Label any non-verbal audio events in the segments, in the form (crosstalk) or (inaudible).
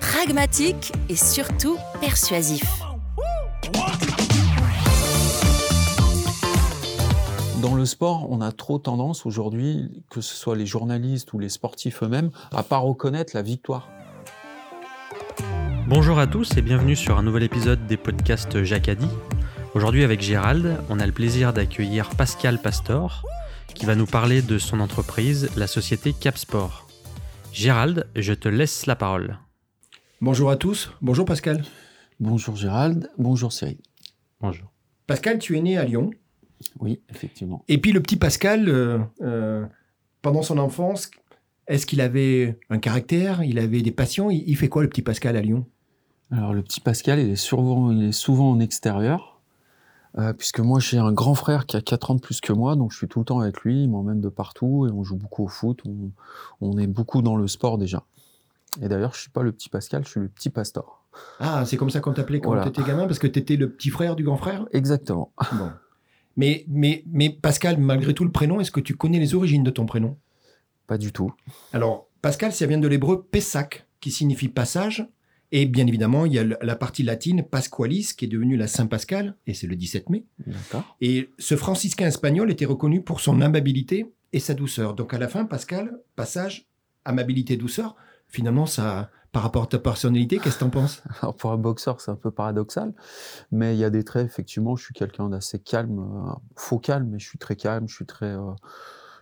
pragmatique et surtout persuasif. Dans le sport, on a trop tendance aujourd'hui, que ce soit les journalistes ou les sportifs eux-mêmes, à pas reconnaître la victoire. Bonjour à tous et bienvenue sur un nouvel épisode des podcasts Jacadi. Aujourd'hui avec Gérald, on a le plaisir d'accueillir Pascal Pastor, qui va nous parler de son entreprise, la société Capsport. Gérald, je te laisse la parole. Bonjour à tous, bonjour Pascal. Bonjour Gérald, bonjour Cyril. Bonjour. Pascal, tu es né à Lyon. Oui, effectivement. Et puis le petit Pascal, euh, euh, pendant son enfance, est-ce qu'il avait un caractère? Il avait des passions? Il, il fait quoi le petit Pascal à Lyon? Alors le petit Pascal, il est souvent, il est souvent en extérieur, euh, puisque moi j'ai un grand frère qui a 4 ans de plus que moi, donc je suis tout le temps avec lui, il m'emmène de partout et on joue beaucoup au foot, on, on est beaucoup dans le sport déjà. Et d'ailleurs, je suis pas le petit Pascal, je suis le petit Pastor. Ah, c'est comme ça qu'on t'appelait quand Voilà. tu étais gamin, parce que tu étais le petit frère du grand frère? Exactement. Bon. Mais, mais, mais Pascal, malgré tout le prénom, est-ce que tu connais les origines de ton prénom? Pas du tout. Alors, Pascal, ça vient de l'hébreu Pessac, qui signifie passage. Et bien évidemment, il y a la partie latine Pasqualis, qui est devenue la Saint-Pascal, et c'est le 17 mai. Et ce franciscain espagnol était reconnu pour son amabilité et sa douceur. Donc à la fin, Pascal, passage, amabilité, douceur, finalement, ça, par rapport à ta personnalité, qu'est-ce que t'en penses? (laughs) Alors pour un boxeur, c'est un peu paradoxal, mais il y a des traits, effectivement, je suis quelqu'un d'assez calme, euh, faux calme, mais je suis très calme, je suis très, euh,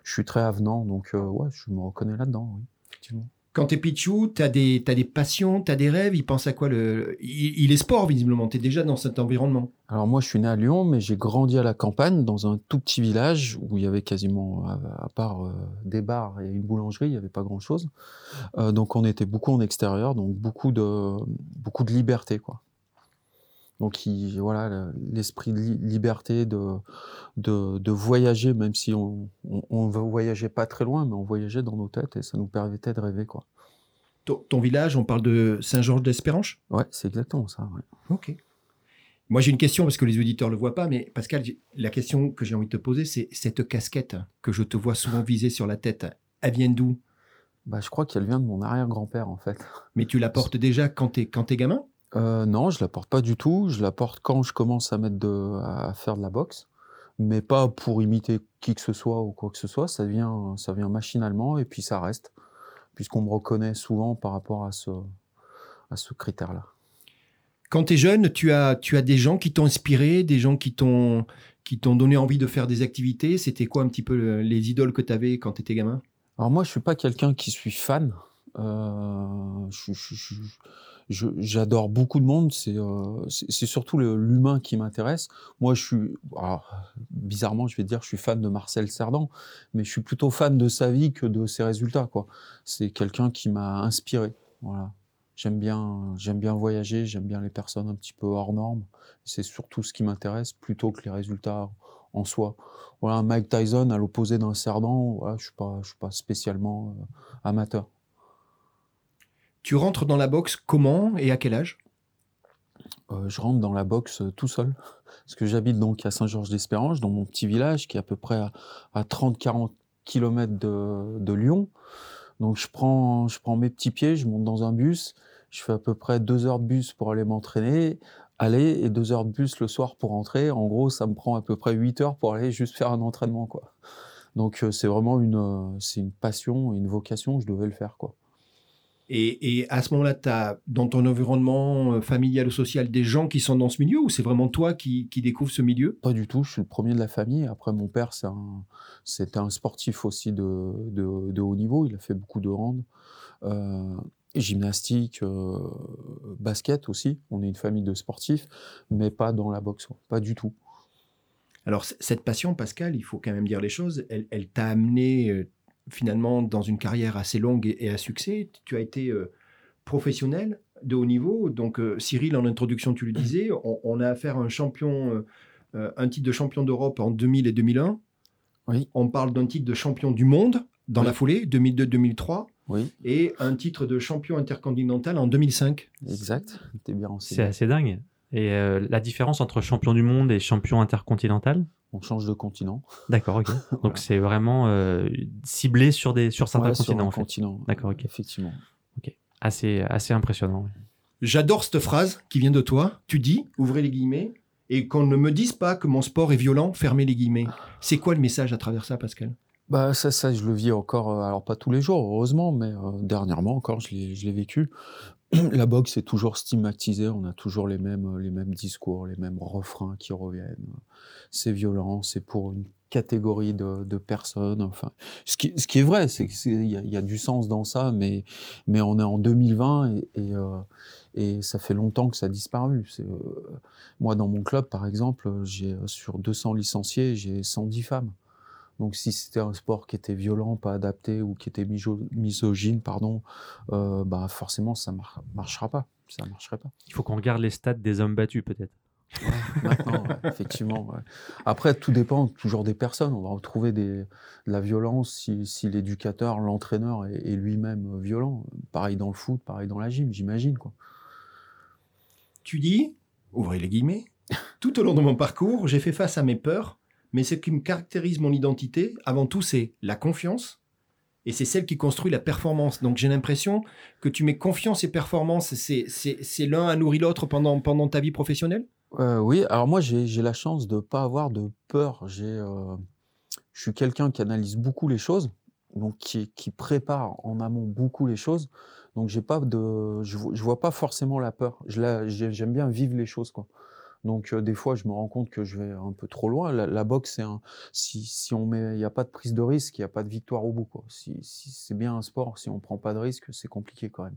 je suis très avenant, donc euh, ouais, je me reconnais là-dedans, oui, effectivement. Quand t'es Pichou, t'as des, t'as des passions, t'as des rêves, il pense à quoi. Il, est sport, visiblement, t'es déjà dans cet environnement. Alors moi, je suis né à Lyon, mais j'ai grandi à la campagne, dans un tout petit village où il y avait quasiment, à, à part euh, des bars et une boulangerie, il n'y avait pas grand-chose. Euh, donc on était beaucoup en extérieur, donc beaucoup de, beaucoup de liberté, quoi. Donc il- voilà, le- l'esprit de li- liberté, de, de, de voyager, même si on va voyager pas très loin, mais on voyageait dans nos têtes et ça nous permettait de rêver, quoi. Ton, ton village, on parle de Saint-Georges d'Espéranche Ouais, c'est exactement ça. ouais. Ok. Moi, j'ai une question parce que les auditeurs ne le voient pas, mais Pascal, la question que j'ai envie de te poser, c'est cette casquette que je te vois souvent viser sur la tête, elle vient d'où? Bah, je crois qu'elle vient de mon arrière-grand-père, en fait. Mais tu la portes déjà quand t'es quand t'es gamin? Euh, non, je la porte pas du tout. Je la porte quand je commence à mettre de, à faire de la boxe, mais pas pour imiter qui que ce soit ou quoi que ce soit. Ça vient, ça vient machinalement et puis ça reste, puisqu'on me reconnaît souvent par rapport à ce, à ce critère-là. Quand tu es jeune, tu as, tu as des gens qui t'ont inspiré, des gens qui t'ont qui t'ont donné envie de faire des activités. C'était quoi un petit peu le- les idoles que tu avais quand tu étais gamin? Alors moi, je suis pas quelqu'un qui suis fan. Euh, je- je- je- je- J'adore beaucoup de monde. C'est euh, surtout l'humain qui m'intéresse. Moi, je suis alors, bizarrement, je vais dire, je suis fan de Marcel Cerdan, mais je suis plutôt fan de sa vie que de ses résultats. C'est quelqu'un qui m'a inspiré. Voilà. J'aime bien, j'aime bien voyager. J'aime bien les personnes un petit peu hors normes. C'est surtout ce qui m'intéresse plutôt que les résultats en soi. Voilà, Mike Tyson à l'opposé d'un Cerdan, voilà, je suis pas, je suis pas spécialement euh, amateur. Tu rentres dans la boxe comment et à quel âge? Euh, je rentre dans la boxe euh, tout seul, parce que j'habite donc à Saint-Georges-d'Espérange, dans mon petit village qui est à peu près à, à 30-40 km de, Lyon. Donc je prends, je prends mes petits pieds, je monte dans un bus, je fais à peu près deux heures de bus pour aller m'entraîner, aller et deux heures de bus le soir pour rentrer. En gros, ça me prend à peu près huit heures pour aller juste faire un entraînement, quoi. Donc euh, c'est vraiment une, c'est une passion, une vocation, je devais le faire, quoi. Et, et, à ce moment-là, tu as dans ton environnement euh, familial ou social des gens qui sont dans ce milieu ou c'est vraiment toi qui, qui découvres ce milieu? Pas du tout, je suis le premier de la famille. Après, mon père, c'est un, un, sportif aussi de, de, de, haut niveau. Il a fait beaucoup de hand, euh, gymnastique, euh, basket aussi. On est une famille de sportifs, mais pas dans la boxe, pas du tout. Alors, cette passion, Pascal, il faut quand même dire les choses, elle, elle t'a amené euh, finalement dans une carrière assez longue et, à succès. Tu as été euh, professionnel de haut niveau. Donc, euh, Cyril, en introduction, tu le disais, on, a affaire à un champion, euh, un titre de champion d'Europe en 2000 et 2001. Oui. On parle d'un titre de champion du monde dans la foulée, 2002-2003. Oui. Et un titre de champion intercontinental en 2005. Exact. bien C'est assez dingue. Et la différence entre champion du monde et champion intercontinental? On change de continent. D'accord, ok. (laughs) Donc c'est vraiment euh, ciblé sur, des, sur certains continents. Sur D'accord, ok. Effectivement. Ok. Assez, assez impressionnant. J'adore cette phrase qui vient de toi. Tu dis, ouvrez les guillemets, et qu'on ne me dise pas que mon sport est violent, fermez les guillemets. C'est quoi le message à travers ça, Pascal? Bah ça, ça, je le vis encore, euh, alors pas tous les jours, heureusement, mais euh, dernièrement encore, je l'ai vécu. (clears throat) la boxe est toujours stigmatisée, on a toujours les mêmes, les mêmes discours, les mêmes refrains qui reviennent. C'est violent, c'est pour une catégorie de, personnes. Enfin, ce qui, est vrai, c'est qu'il y, a du sens dans ça, mais, on est en 2020 et, et, euh, et ça fait longtemps que ça a disparu. Euh, moi, dans mon club, par exemple, j'ai sur 200 licenciés, j'ai 110 femmes. Donc si c'était un sport qui était violent, pas adapté ou qui était misogyne, pardon, euh, bah forcément ça ne marchera pas. Ça marcherait pas. Il faut qu'on regarde les stats des hommes battus peut-être. Maintenant, effectivement. Après, tout dépend toujours des personnes. On va retrouver des, de la violence si, si l'éducateur, l'entraîneur est, est lui-même violent. Pareil dans le foot, pareil dans la gym, j'imagine. quoi. Tu dis, ouvrez les guillemets, (laughs) tout au long de mon parcours, j'ai fait face à mes peurs mais ce qui me caractérise mon identité, avant tout, c'est la confiance. Et c'est celle qui construit la performance. Donc j'ai l'impression que tu mets confiance et performance, c'est l'un a nourri l'autre pendant, pendant ta vie professionnelle? Euh, Oui, alors moi j'ai la chance de ne pas avoir de peur. Euh, je suis quelqu'un qui analyse beaucoup les choses, donc qui, prépare en amont beaucoup les choses. Donc j'ai pas de, je, je vois pas forcément la peur. J'aime bien vivre les choses. quoi. Donc des fois, je me rends compte que je vais un peu trop loin. La, boxe, c'est un, si, on met, il n'y a pas de prise de risque, il n'y a pas de victoire au bout. Si, si c'est bien un sport, si on prend pas de risque, c'est compliqué quand même.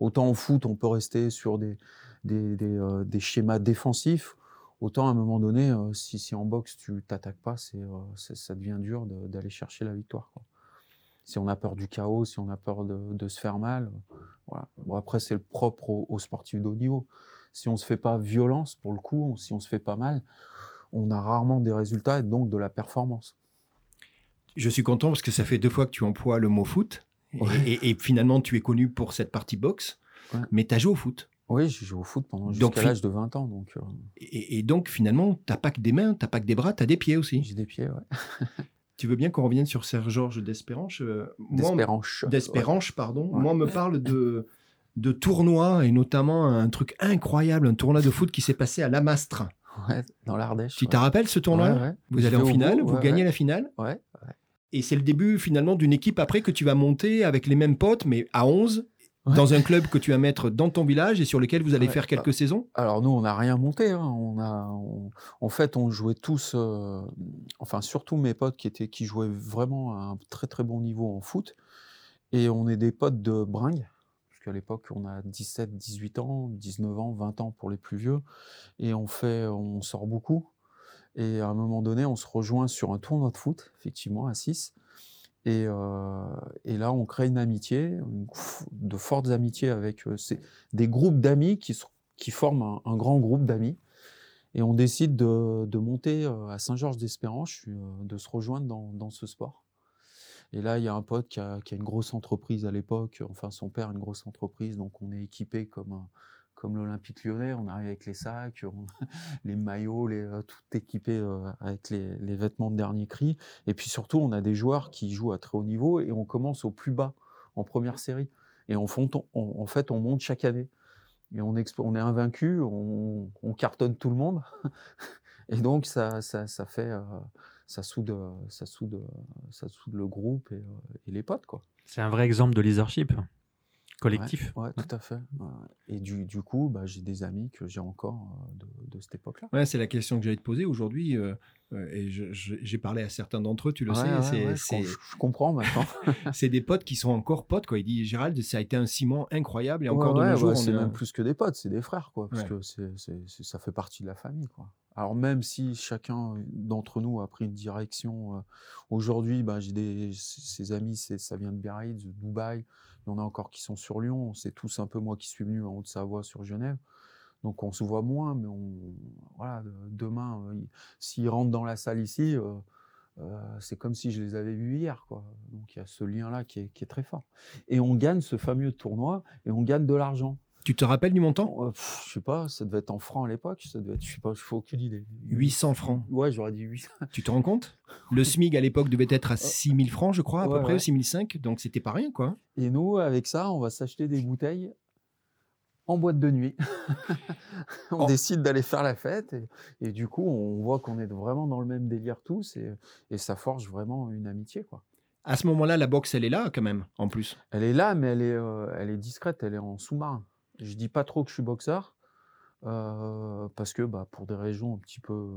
Autant en foot, on peut rester sur des, des schémas défensifs. Autant à un moment donné, si, si en boxe tu t'attaques pas, c'est, ça devient dur d'aller chercher la victoire. Si on a peur du chaos, si on a peur de, se faire mal. Bon, après, c'est le propre aux, aux sportifs de haut niveau si on ne se fait pas violence, pour le coup, si on se fait pas mal, on a rarement des résultats et donc de la performance. Je suis content parce que ça fait deux fois que tu emploies le mot foot. Et, finalement, tu es connu pour cette partie boxe. Mais tu as joué au foot. Oui, j'ai joué au foot pendant jusqu'à l'âge de 20 ans. Donc, euh. et, donc, finalement, tu n'as pas que des mains, tu n'as pas que des bras, tu as des pieds aussi. J'ai des pieds, ouais. (laughs) tu veux bien qu'on revienne sur Serge Georges d'Espéranche D'Espéranche. D'Espéranche, pardon. Moi, on me (laughs) parle de, de tournois, et notamment un truc incroyable, un tournoi de foot qui s'est passé à Lamastre. Ouais, dans l'Ardèche. Tu te rappelles ce tournoi Vous allez en finale, vous gagnez la finale? Ouais. Et c'est le début finalement d'une équipe après que tu vas monter avec les mêmes potes, mais à 11, dans un club que tu vas mettre dans ton village et sur lequel vous allez faire quelques saisons? Alors nous, on n'a rien monté. Hein. On a, en fait, on jouait tous, euh, enfin surtout mes potes qui, étaient, qui jouaient vraiment à un très très bon niveau en foot. Et on est des potes de bringue à l'époque, on a 17, 18 ans, 19 ans, 20 ans pour les plus vieux, et on fait, on sort beaucoup. Et à un moment donné, on se rejoint sur un tournoi de foot, effectivement, à 6. Et, euh, et, là, on crée une amitié, de fortes amitiés avec euh, des groupes d'amis qui, qui, forment un, grand groupe d'amis. Et on décide de, monter euh, à Saint-Georges-d'Espérance, de se rejoindre dans, ce sport. Et là, il y a un pote qui a, une grosse entreprise à l'époque, enfin son père a une grosse entreprise, donc on est équipé comme, comme l'Olympique lyonnais, on arrive avec les sacs, (laughs) les maillots, les, euh, tout équipé euh, avec les, vêtements de dernier cri. Et puis surtout, on a des joueurs qui jouent à très haut niveau et on commence au plus bas, en première série. Et en, fait, on monte chaque année. Et on, on est invaincu, on, cartonne tout le monde. (laughs) et donc, ça, ça, ça fait... Euh, ça soude, ça soude, ça soude le groupe et, les potes, quoi. C'est un vrai exemple de leadership. Collectif. Ouais, tout à fait. Et du, du coup, bah, j'ai des amis que j'ai encore de, de, cette époque-là. Ouais, c'est la question que j'allais te poser aujourd'hui. et j'ai parlé à certains d'entre eux, tu le sais. c'est, je, comprends maintenant. (laughs) c'est des potes qui sont encore potes. Quoi. Il dit Gérald, ça a été un ciment incroyable. Et encore de nos jours. c'est même plus que des potes, c'est des frères. Quoi, parce que ça fait partie de la famille. Quoi. Alors même si chacun d'entre nous a pris une direction, aujourd'hui, bah, j'ai des ses amis, ça vient de Biarritz, de Dubaï, il y en a encore qui sont sur Lyon, c'est tous un peu moi qui suis venu en Haute-Savoie sur Genève. Donc on se voit moins, mais on, voilà, demain, s'ils rentrent dans la salle ici, c'est comme si je les avais vus hier. Quoi. Donc il y a ce lien-là qui qui est très fort. Et on gagne ce fameux tournoi et on gagne de l'argent. Tu te rappelles du montant? Je Je sais pas, ça devait être en francs à l'époque, ça devait être, je sais pas, je fais aucune idée. 800 francs. Ouais, j'aurais dit 800. (laughs) Tu te rends compte? Le SMIC à l'époque devait être à 6000 francs, je crois, à peu près, 6005, donc c'était pas rien, quoi. Et nous, avec ça, on va s'acheter des bouteilles en boîte de nuit. (laughs) on oh. décide d'aller faire la fête et, du coup, on voit qu'on est vraiment dans le même délire tous et, et ça forge vraiment une amitié, quoi. À ce moment-là, la boxe, elle est là quand même, en plus. Elle est là, mais elle est, euh, elle est discrète, elle est en sous-marin. Je dis pas trop que je suis boxeur. Euh, parce que bah, pour des raisons un petit peu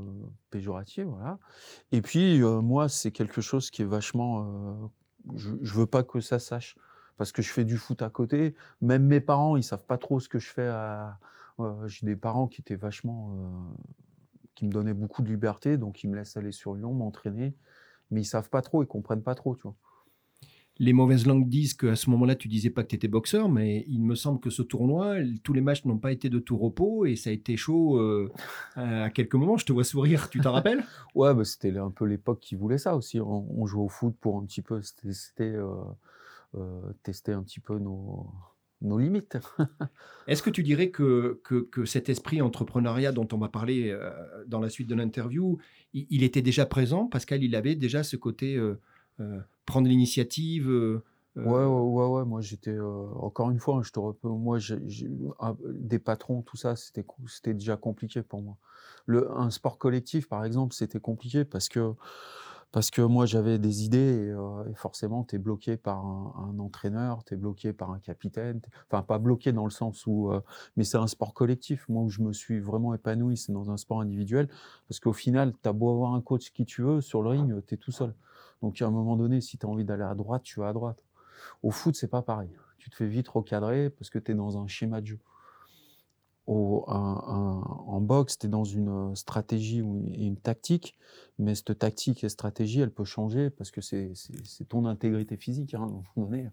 péjoratives, voilà. Et puis euh, moi, c'est quelque chose qui est vachement. Euh, je, je, veux pas que ça sache parce que je fais du foot à côté. Même mes parents, ils savent pas trop ce que je fais. J'ai des parents qui étaient vachement, qui me donnaient beaucoup de liberté, donc ils me laissent aller sur Lyon, m'entraîner, mais ils savent pas trop, ils comprennent pas trop, tu vois les mauvaises langues disent qu'à ce moment-là, tu disais pas que tu étais boxeur, mais il me semble que ce tournoi, tous les matchs n'ont pas été de tout repos et ça a été chaud euh, à quelques moments. Je te vois sourire, tu t'en rappelles? (laughs) Ouais, bah, c'était un peu l'époque qui voulait ça aussi. On, jouait au foot pour un petit peu tester, euh, euh, tester un petit peu nos, nos limites. (laughs) Est-ce que tu dirais que, que, cet esprit entrepreneuriat dont on va parler dans la suite de l'interview, il, était déjà présent? Pascal, il avait déjà ce côté prendre l'initiative euh, euh, Ouais, ouais, ouais, Moi, j'étais euh, encore une fois, je te moi, ah, des patrons, tout ça, c'était c'était déjà compliqué pour moi. Le, un sport collectif, par exemple, c'était compliqué parce que parce que moi j'avais des idées et, forcément tu es bloqué par un, entraîneur, tu es bloqué par un capitaine, enfin pas bloqué dans le sens où, mais c'est un sport collectif. Moi où je me suis vraiment épanoui, c'est dans un sport individuel parce qu'au final, tu as beau avoir un coach qui tu veux, sur le ring, tu es tout seul. Donc à un moment donné, si tu as envie d'aller à droite, tu vas à droite. Au foot, c'est pas pareil. Tu te fais vite recadrer parce que tu es dans un schéma de jeu. Au, en boxe, tu es dans une stratégie et une tactique, mais cette tactique et stratégie, elle peut changer parce que c'est ton intégrité physique. À un moment donné.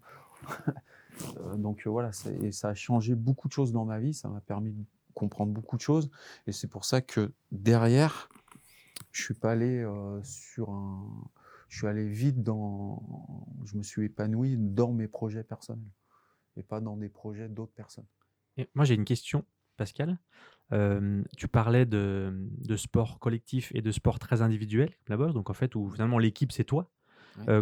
Euh, donc voilà, et ça a changé beaucoup de choses dans ma vie, ça m'a permis de comprendre beaucoup de choses, et c'est pour ça que derrière, je suis pas allé euh, sur un, je suis allé vite dans, je me suis épanoui dans mes projets personnels et pas dans des projets d'autres personnes. Et moi, j'ai une question, Pascal. tu parlais de, de, sport collectif et de sport très individuel, boxe, donc en fait, où finalement l'équipe, c'est toi.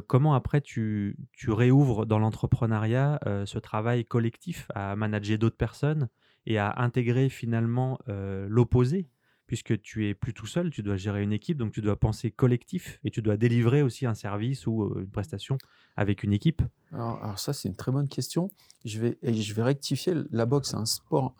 comment après tu, tu réouvres dans l'entrepreneuriat ce travail collectif à manager d'autres personnes et à intégrer finalement l'opposé puisque tu es plus tout seul, tu dois gérer une équipe, donc tu dois penser collectif et tu dois délivrer aussi un service ou une prestation avec une équipe alors, ça, c'est une très bonne question. Je vais, et je vais rectifier. La boxe, c'est un sport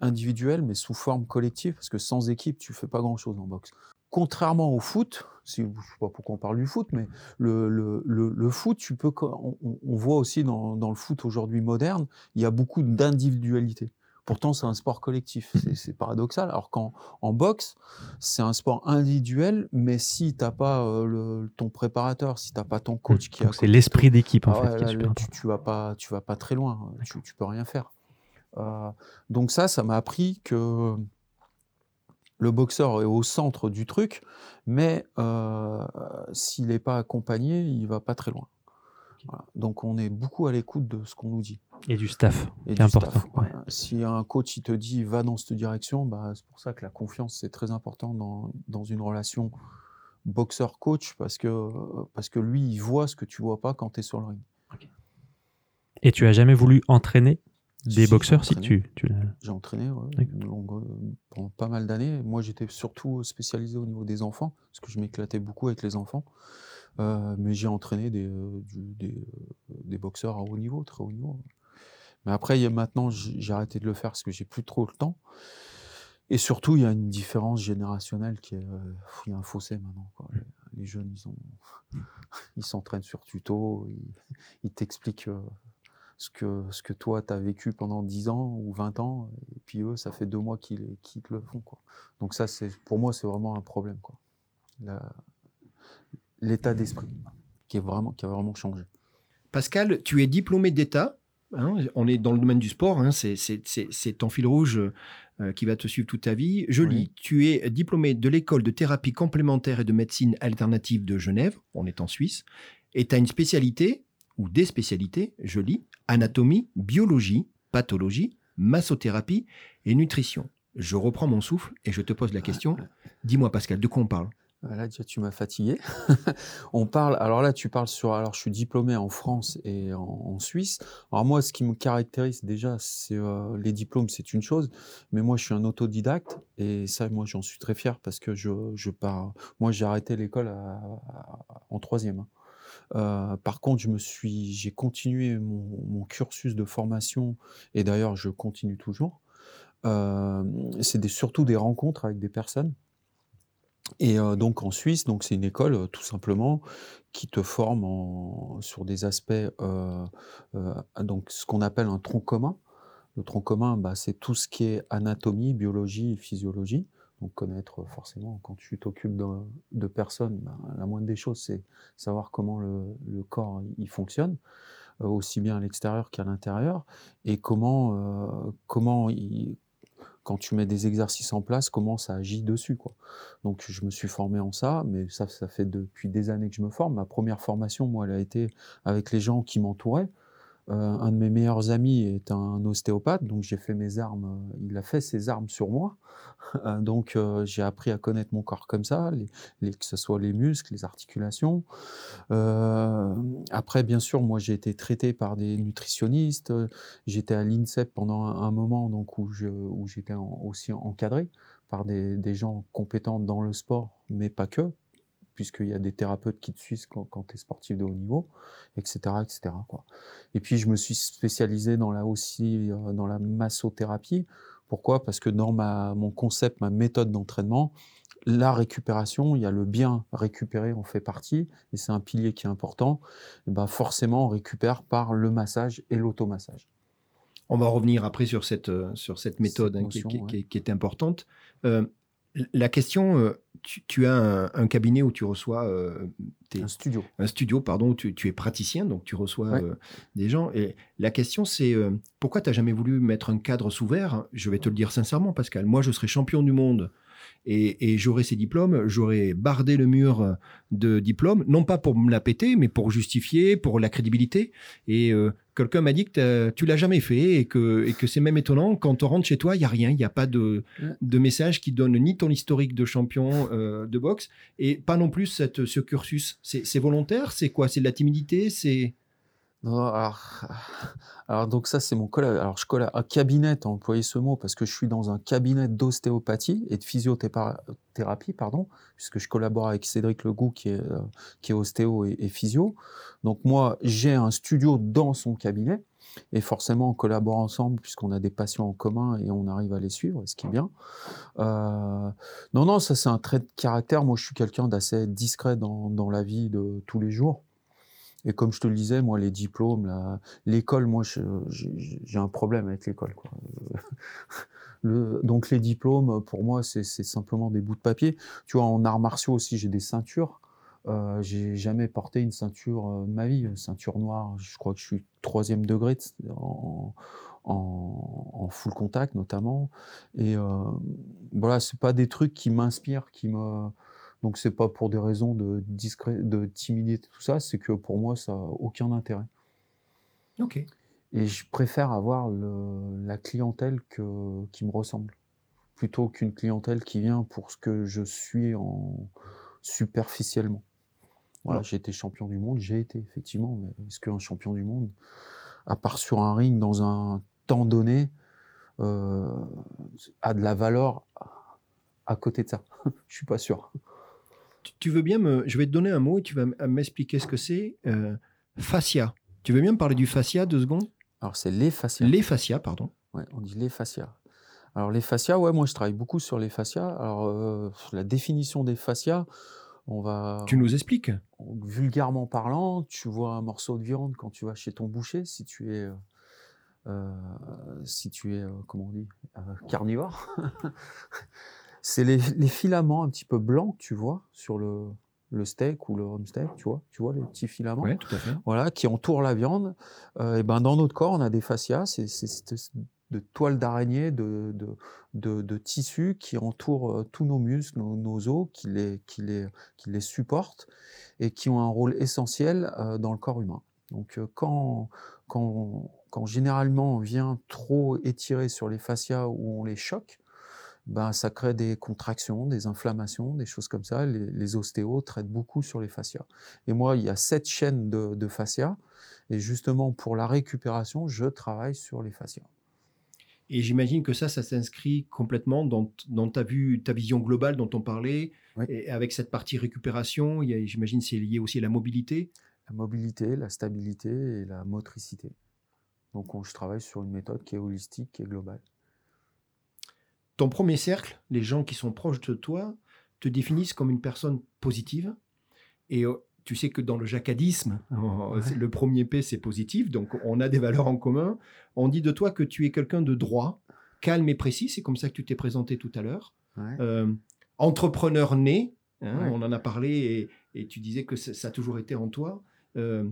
individuel, mais sous forme collective, parce que sans équipe, tu fais pas grand-chose en boxe. Contrairement au foot, je ne sais pas pourquoi on parle du foot, mais le, foot, tu peux, on, on voit aussi dans, dans le foot aujourd'hui moderne, il y a beaucoup d'individualité. Pourtant, c'est un sport collectif. C'est paradoxal. Alors qu'en en boxe, c'est un sport individuel, mais si tu n'as pas euh, ton préparateur, si tu n'as pas ton coach qui a. C'est l'esprit d'équipe, en ah fait. tu, ne vas, pas, tu vas pas très loin. Tu, ne peux rien faire. Euh, donc, ça, ça m'a appris que le boxeur est au centre du truc, mais euh, s'il n'est pas accompagné, il va pas très loin. Donc on est beaucoup à l'écoute de ce qu'on nous dit. Et du staff, c'est important. Si un coach il te dit va dans cette direction, bah, c'est pour ça que la confiance c'est très important dans, dans une relation boxeur-coach parce que, parce que lui il voit ce que tu vois pas quand tu es sur le ring. Et tu as jamais voulu entraîner des boxeurs si tu, tu J'ai entraîné pendant pas mal d'années. Moi j'étais surtout spécialisé au niveau des enfants parce que je m'éclatais beaucoup avec les enfants. Euh, mais j'ai entraîné des, euh, des, euh, des, boxeurs à haut niveau, très haut niveau. Mais après, maintenant, j'ai arrêté de le faire parce que j'ai plus trop le temps. Et surtout, il y a une différence générationnelle qui est. Euh, il y a un fossé maintenant. Les, jeunes, ils ont, ils s'entraînent sur tuto, ils, t'expliquent euh, ce que, ce que toi, tu as vécu pendant 10 ans ou 20 ans, et puis eux, ça fait deux mois qu'ils te le font. Quoi. Donc ça, c'est pour moi, c'est vraiment un problème. Quoi. l'état d'esprit qui, est vraiment, qui a vraiment changé. Pascal, tu es diplômé d'État. Hein, on est dans le domaine du sport, hein, c'est ton fil rouge euh, qui va te suivre toute ta vie. Je lis, tu es diplômé de l'école de thérapie complémentaire et de médecine alternative de Genève, on est en Suisse, et tu as une spécialité, ou des spécialités, je lis, anatomie, biologie, pathologie, massothérapie et nutrition. Je reprends mon souffle et je te pose la question. Dis-moi Pascal, de quoi on parle? Là, tu m'as fatigué. (laughs) on parle. Alors là, tu parles sur. Alors, je suis diplômé en France et en, Suisse. Alors moi, ce qui me caractérise déjà, c'est euh, les diplômes, c'est une chose, mais moi, je suis un autodidacte et ça, moi, j'en suis très fier parce que je, pars. Moi, j'ai arrêté l'école en troisième. Hein. Euh, par contre, je me suis, j'ai continué mon, cursus de formation et d'ailleurs, je continue toujours. Euh, c'est surtout des rencontres avec des personnes et donc en Suisse, donc c'est une école tout simplement qui te forme sur des aspects, donc ce qu'on appelle un tronc commun. Le tronc commun, bah, c'est tout ce qui est anatomie, biologie physiologie. Donc connaître forcément, quand tu t'occupes de, personnes, bah, la moindre des choses, c'est savoir comment le, corps il fonctionne, aussi bien à l'extérieur qu'à l'intérieur, et comment, comment il, quand tu mets des exercices en place, comment ça agit dessus. Donc je me suis formé en ça, mais ça fait depuis des années que je me forme. Ma première formation, moi, elle a été avec les gens qui m'entouraient. Euh, un de mes meilleurs amis est un ostéopathe, donc j'ai fait mes armes, euh, il a fait ses armes sur moi. (laughs) Euh, donc j'ai appris à connaître mon corps comme ça, les, que ce soit les muscles, les articulations. après, bien sûr, moi j'ai été traité par des nutritionnistes. J'étais à l'INSEP pendant un, moment donc, où j'étais aussi encadré par des, des gens compétents dans le sport, mais pas que, puisqu'il y a des thérapeutes qui te suivent quand, tu es sportif de haut niveau, etc. etc. Quoi. Et puis, je me suis spécialisé dans la, aussi euh, dans la massothérapie. Pourquoi? Parce que dans ma, mon concept, ma méthode d'entraînement, la récupération, il y a le bien récupérer en fait partie, et c'est un pilier qui est important. Et ben forcément, on récupère par le massage et l'automassage. On va revenir après sur cette, euh, sur cette méthode hein, qui, est importante. Euh, la question, euh, tu, as un, cabinet où tu reçois euh, un studio, un studio pardon, où tu, es praticien, donc tu reçois euh, des gens. Et la question, c'est pourquoi tu n'as jamais voulu mettre un cadre sous verre? Je vais te le dire sincèrement, Pascal. Moi, je serais champion du monde et, j'aurais ces diplômes, j'aurais bardé le mur de diplômes, non pas pour me la péter, mais pour justifier, pour la crédibilité. Et euh, quelqu'un m'a dit que tu l'as jamais fait et que, et que c'est même étonnant, quand on rentre chez toi, il n'y a rien, il n'y a pas de, de message qui donne ni ton historique de champion euh, de boxe et pas non plus cette, ce cursus. C'est volontaire? C'est quoi? C'est de la timidité? C'est alors, donc ça c'est mon collègue. Alors je colle à cabinet, à employer ce mot parce que je suis dans un cabinet d'ostéopathie et de physiothérapie, pardon, puisque je collabore avec Cédric Legout qui est euh, qui est ostéo et, physio. Donc moi j'ai un studio dans son cabinet et forcément on collabore ensemble puisqu'on a des patients en commun et on arrive à les suivre, ce qui est bien. Euh, non non ça c'est un trait de caractère. Moi je suis quelqu'un d'assez discret dans, dans la vie de tous les jours. Et comme je te le disais, moi, les diplômes, l'école, moi, j'ai un problème avec l'école. (laughs) donc les diplômes, pour moi, c'est simplement des bouts de papier. Tu vois, en arts martiaux aussi, j'ai des ceintures. Euh, j'ai jamais porté une ceinture euh, de ma vie, une ceinture noire. Je crois que je suis troisième degré en, full contact notamment. Et euh, voilà, c'est pas des trucs qui m'inspirent, qui me donc c'est pas pour des raisons de, discré... de timidité, tout ça, c'est que pour moi, ça n'a aucun intérêt. Ok. Et je préfère avoir la clientèle que... qui me ressemble, plutôt qu'une clientèle qui vient pour ce que je suis en... superficiellement. Voilà, j'ai été champion du monde, j'ai été effectivement, mais est-ce qu'un champion du monde, à part sur un ring dans un temps donné, euh, a de la valeur à côté de ça? (laughs) Je suis pas sûr tu veux bien me. Je vais te donner un mot et tu vas m'expliquer ce que c'est. Euh, fascia. Tu veux bien me parler du fascia deux secondes? Alors, c'est les fascias. Les fascias, pardon. Ouais, on dit les fascias. Alors, les fascias, ouais, moi, je travaille beaucoup sur les fascias. Alors, euh, la définition des fascias, on va. Tu nous expliques Vulgairement parlant, tu vois un morceau de viande quand tu vas chez ton boucher, si tu es. Euh, si tu es, comment on dit, carnivore. (laughs) c'est les, (laughs) les, filaments un petit peu blancs que tu vois sur le, le steak ou le home steak, tu vois, tu vois les petits filaments, ouais, tout à fait. voilà, qui entourent la viande. Euh, et ben dans notre corps, on a des fascias, c'est de toiles d'araignée, de, de, de, de, tissus qui entourent euh, tous nos muscles, nos, nos, os, qui les, qui, les, qui les supportent et qui ont un rôle essentiel euh, dans le corps humain. Donc quand, quand, quand généralement on vient trop étirer sur les fascias ou on les choque, ben, ça crée des contractions, des inflammations, des choses comme ça. Les, les, ostéos traitent beaucoup sur les fascias. Et moi, il y a sept chaînes de, de fascias. Et justement, pour la récupération, je travaille sur les fascias. Et j'imagine que ça, ça s'inscrit complètement dans, dans ta, vue, ta vision globale dont on parlait. Oui. Et avec cette partie récupération, j'imagine c'est lié aussi à la mobilité. La mobilité, la stabilité et la motricité. Donc, on, je travaille sur une méthode qui est holistique, qui est globale ton premier cercle, les gens qui sont proches de toi, te définissent comme une personne positive. Et euh, tu sais que dans le jacadisme, (laughs) le premier P, c'est positif, donc on a des valeurs en commun. On dit de toi que tu es quelqu'un de droit, calme et précis, c'est comme ça que tu t'es présenté tout à l'heure. Ouais. Euh, entrepreneur né, hein, ouais. on en a parlé et, et, tu disais que ça, a toujours été en toi. Euh,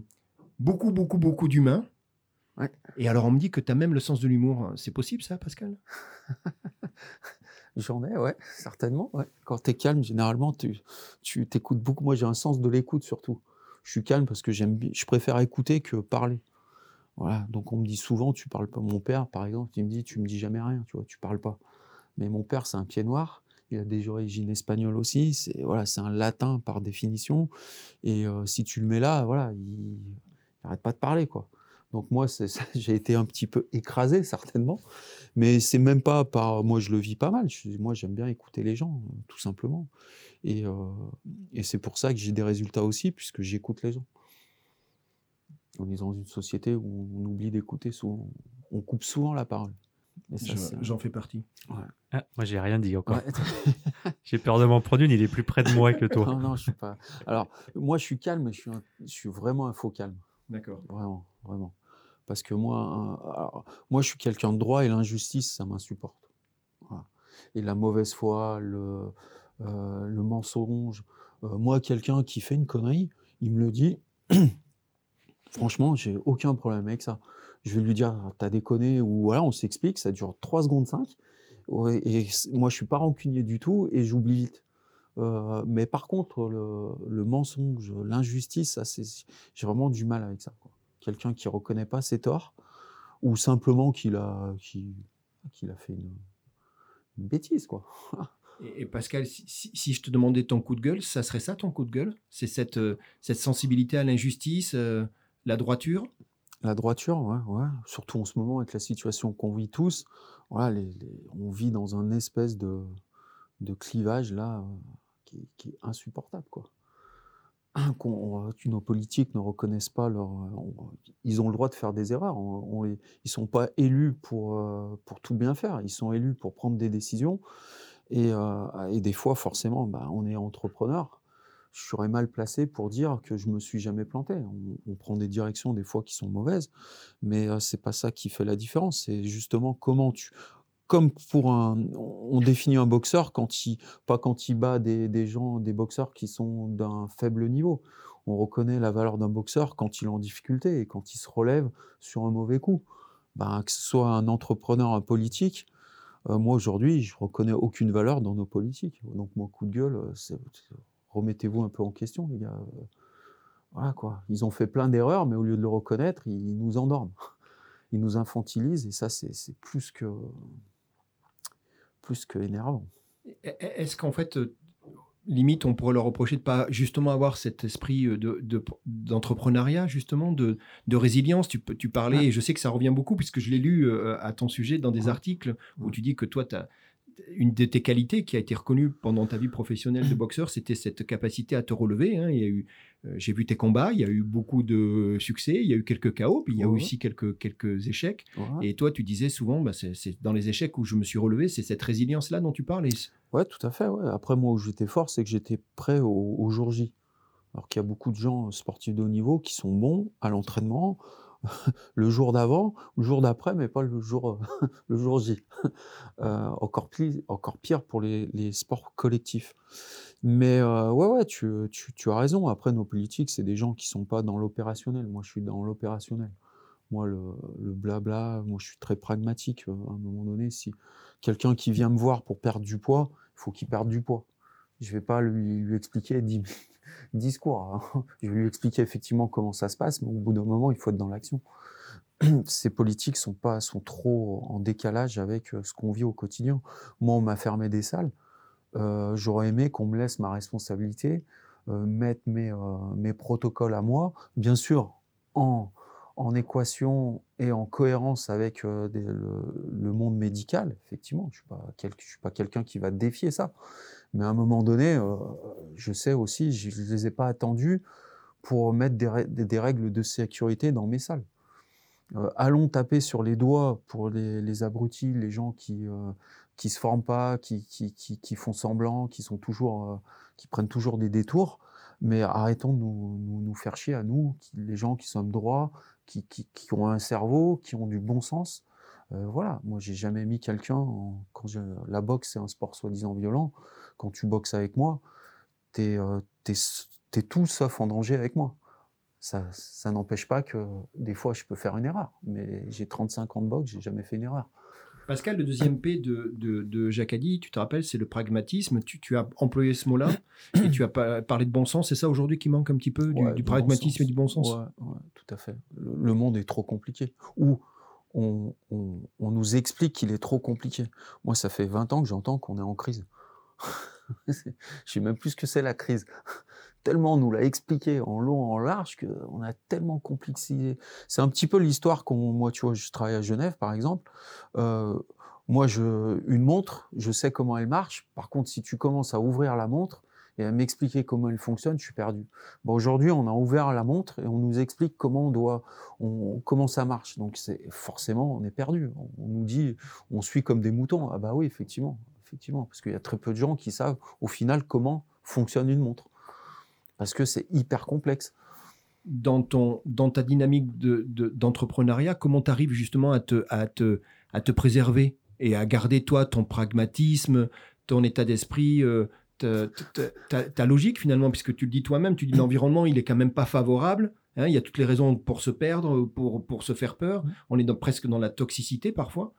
beaucoup, beaucoup, beaucoup d'humains. Ouais. Et alors on me dit que tu as même le sens de l'humour. C'est possible ça, Pascal? (laughs) J'en ai, ouais, certainement. Ouais. Quand tu es calme, généralement, tu, tu t'écoutes beaucoup. Moi, j'ai un sens de l'écoute surtout. Je suis calme parce que j'aime, je préfère écouter que parler. Voilà. Donc on me dit souvent, tu parles pas. Mon père, par exemple, il me dit, tu me dis jamais rien, tu vois, tu parles pas. Mais mon père, c'est un pied noir. Il a des origines espagnoles aussi. C'est voilà, c'est un latin par définition. Et euh, si tu le mets là, voilà, il n'arrête pas de parler, quoi. Donc moi, (laughs) j'ai été un petit peu écrasé certainement, mais c'est même pas par moi je le vis pas mal. Je, moi j'aime bien écouter les gens, tout simplement, et, euh, et c'est pour ça que j'ai des résultats aussi puisque j'écoute les gens. On est dans une société où on oublie d'écouter souvent, on coupe souvent la parole. J'en fais partie. Ouais. Ah, moi, j'ai rien dit encore. Ouais. (laughs) j'ai peur de m'en prendre une. Il est plus près de moi que toi. non, non, je suis pas. Alors, moi, je suis calme. Je suis, un... je suis vraiment un faux calme. D'accord. Vraiment, vraiment. Parce que moi, moi je suis quelqu'un de droit et l'injustice, ça m'insupporte. Et la mauvaise foi, le, euh, mensonge. Euh, moi, quelqu'un qui fait une connerie, il me le dit. (clears throat) Franchement, j'ai aucun problème avec ça. Je vais lui dire, t'as déconné, ou voilà, on s'explique, ça dure 3 secondes 5. Ouais, et moi, je suis pas rancunier du tout et j'oublie vite. Euh, mais par contre, le, mensonge, l'injustice, j'ai vraiment du mal avec ça. Quelqu'un qui reconnaît pas ses torts, ou simplement qu'il a, qu'il, qu'il a fait une, une, bêtise, quoi. (laughs) et, et, Pascal, si, si, je te demandais ton coup de gueule, ça serait ça ton coup de gueule? C'est cette, euh, cette sensibilité à l'injustice, euh, la droiture? La droiture, ouais, ouais. Surtout en ce moment avec la situation qu'on vit tous. Voilà, les, les, on vit dans un espèce de, de clivage là euh, qui, qui est insupportable, quoi que nos politiques ne reconnaissent pas leur. Ils ont le droit de faire des erreurs. Ils ne sont pas élus pour, euh, pour tout bien faire. Ils sont élus pour prendre des décisions. Et, euh, et des fois, forcément, bah, on est entrepreneur. Je serais mal placé pour dire que je me suis jamais planté. On, prend des directions des fois qui sont mauvaises, mais euh, c'est pas ça qui fait la différence. C'est justement comment tu, comme pour un, on définit un boxeur quand il, pas quand il bat des, des gens, des boxeurs qui sont d'un faible niveau. On reconnaît la valeur d'un boxeur quand il est en difficulté et quand il se relève sur un mauvais coup. Ben, que ce soit un entrepreneur, un politique, euh, moi aujourd'hui, je reconnais aucune valeur dans nos politiques. Donc mon coup de gueule, remettez-vous un peu en question, les gars. Voilà quoi. Ils ont fait plein d'erreurs, mais au lieu de le reconnaître, ils nous endorment. Ils nous infantilisent et ça, c'est plus que plus que énervant. Est-ce qu'en fait, euh, limite, on pourrait leur reprocher de pas justement avoir cet esprit d'entrepreneuriat, de, de, justement, de, de, résilience? Tu, tu parlais, ah. et je sais que ça revient beaucoup, puisque je l'ai lu euh, à ton sujet dans des ah. articles où tu dis que toi, tu as une de tes qualités qui a été reconnue pendant ta vie professionnelle de boxeur, c'était cette capacité à te relever. Hein. Il y a eu, euh, j'ai vu tes combats, il y a eu beaucoup de succès, il y a eu quelques chaos, puis il y a eu aussi quelques, quelques échecs. Et toi, tu disais souvent, bah, c'est, dans les échecs où je me suis relevé, c'est cette résilience-là dont tu parles. Ouais, tout à fait. Après, moi, où j'étais fort, c'est que j'étais prêt au, au jour J. Alors qu'il y a beaucoup de gens sportifs de haut niveau qui sont bons à l'entraînement, (laughs) le jour d'avant, le jour d'après, mais pas le jour, (laughs) le jour J. Euh, encore, pire, pour les, sports collectifs. Mais euh, ouais, ouais, tu, tu, as raison. Après, nos politiques, c'est des gens qui sont pas dans l'opérationnel. Moi, je suis dans l'opérationnel. Moi, le, le, blabla, moi, je suis très pragmatique. Euh, à un moment donné, si quelqu'un qui vient me voir pour perdre du poids, il faut qu'il perde du poids. Je vais pas lui, lui expliquer 10, discours. (laughs) Je vais lui expliquer effectivement comment ça se passe, mais au bout d'un moment, il faut être dans l'action. (clears throat) Ces politiques sont pas sont trop en décalage avec euh, ce qu'on vit au quotidien. Moi, on m'a fermé des salles. Euh, j'aurais aimé qu'on me laisse ma responsabilité, euh, mettre mes, mes protocoles à moi, bien sûr en, en équation et en cohérence avec le, monde médical. Effectivement, je ne suis pas quelqu'un qui va défier ça. Mais à un moment donné, euh, je sais aussi, je ne les ai pas attendus pour mettre des, règles de sécurité dans mes salles. Euh, allons taper sur les doigts pour les, abrutis, les gens qui euh, se forment pas, qui, qui, font semblant, qui sont toujours, qui prennent toujours des détours. Mais arrêtons de nous, nous, faire chier à nous, les gens qui sommes droits, qui, ont un cerveau, qui ont du bon sens. Voilà, moi j'ai jamais mis quelqu'un quand la boxe c'est un sport soi-disant violent quand tu boxes avec moi, tu es, euh, tout sauf en danger avec moi. Ça, ça n'empêche pas que des fois je peux faire une erreur, mais j'ai 35 ans de boxe, j'ai jamais fait une erreur. Pascal, le deuxième P de, de, de Jacadi, tu te rappelles, c'est le pragmatisme. Tu, tu, as employé ce mot-là (coughs) et tu as parlé de bon sens. C'est ça aujourd'hui qui manque un petit peu, du, pragmatisme et du bon sens? Ouais, tout à fait. Le, monde est trop compliqué. Ou on, nous explique qu'il est trop compliqué. Moi, ça fait 20 ans que j'entends qu'on est en crise. (laughs) je sais même plus ce que c'est la crise. Tellement on nous l'a expliqué en long, en large, qu'on a tellement complexisé. C'est un petit peu l'histoire qu'on, moi, tu vois, je travaille à Genève, par exemple. Euh, moi, je, une montre, je sais comment elle marche. Par contre, si tu commences à ouvrir la montre et à m'expliquer comment elle fonctionne, je suis perdu. Bon, aujourd'hui, on a ouvert la montre et on nous explique comment on doit, comment ça marche. Donc, c'est forcément, on est perdu. On nous dit, on suit comme des moutons. Ah bah oui, effectivement effectivement, parce qu'il y a très peu de gens qui savent au final comment fonctionne une montre, parce que c'est hyper complexe. Dans, ton, dans ta dynamique d'entrepreneuriat, de, comment tu arrives justement à te, à, te, à te préserver et à garder toi ton pragmatisme, ton état d'esprit, euh, ta, ta, logique finalement, puisque tu le dis toi-même, tu dis l'environnement il est quand même pas favorable, Hein, il y a toutes les raisons pour se perdre, pour, pour se faire peur. On est presque dans la toxicité parfois.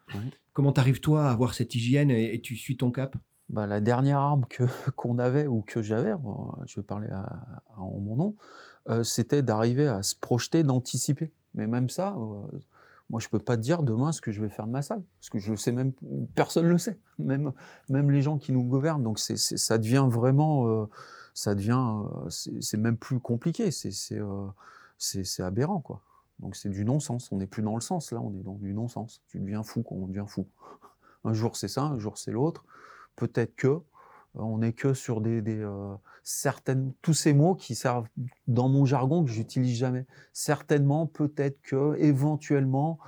Comment t'arrives-toi à avoir cette hygiène et, tu suis ton cap? Bah, La dernière arme que, (laughs) qu'on avait ou que j'avais, je vais parler en mon nom, euh, c'était d'arriver à se projeter, d'anticiper. Mais même ça, euh, moi je peux pas te dire demain ce que je vais faire de ma salle, parce que je sais même, personne le sait, même, même les gens qui nous gouvernent. Donc c'est, ça devient vraiment, euh, ça devient, c'est, même plus compliqué. C'est, c'est aberrant, quoi. Donc c'est du non-sens. On n'est plus dans le sens, là, on est dans du non-sens. Tu deviens fou, quoi. on devient fou. Un jour c'est ça, un jour c'est l'autre. Peut-être que euh, on n'est que sur des, euh, certaines tous ces mots qui servent dans mon jargon que j'utilise jamais. Certainement, peut-être que, éventuellement,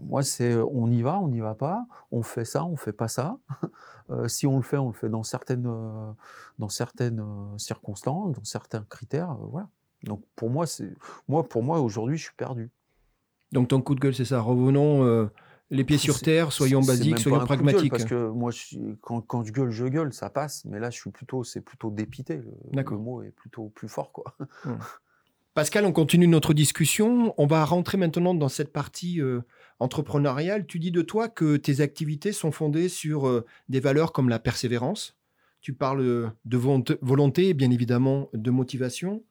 moi c'est on y va, on n'y va pas, on fait ça, on fait pas ça. (laughs) Euh, si on le fait, on le fait dans certaines dans certaines circonstances, dans certains critères, voilà. Donc pour moi, c'est moi pour moi aujourd'hui, je suis perdu. Donc ton coup de gueule, c'est ça. Revenons euh, les pieds sur terre, soyons basiques, soyons pragmatiques. parce que moi, quand, quand, je gueule, je gueule, ça passe. Mais là, je suis plutôt, c'est plutôt dépité. Le, mot est plutôt plus fort, quoi. Hmm. (laughs) Pascal, on continue notre discussion. On va rentrer maintenant dans cette partie euh, entrepreneuriale. Tu dis de toi que tes activités sont fondées sur euh, des valeurs comme la persévérance. Tu parles de volonté, bien évidemment, de motivation.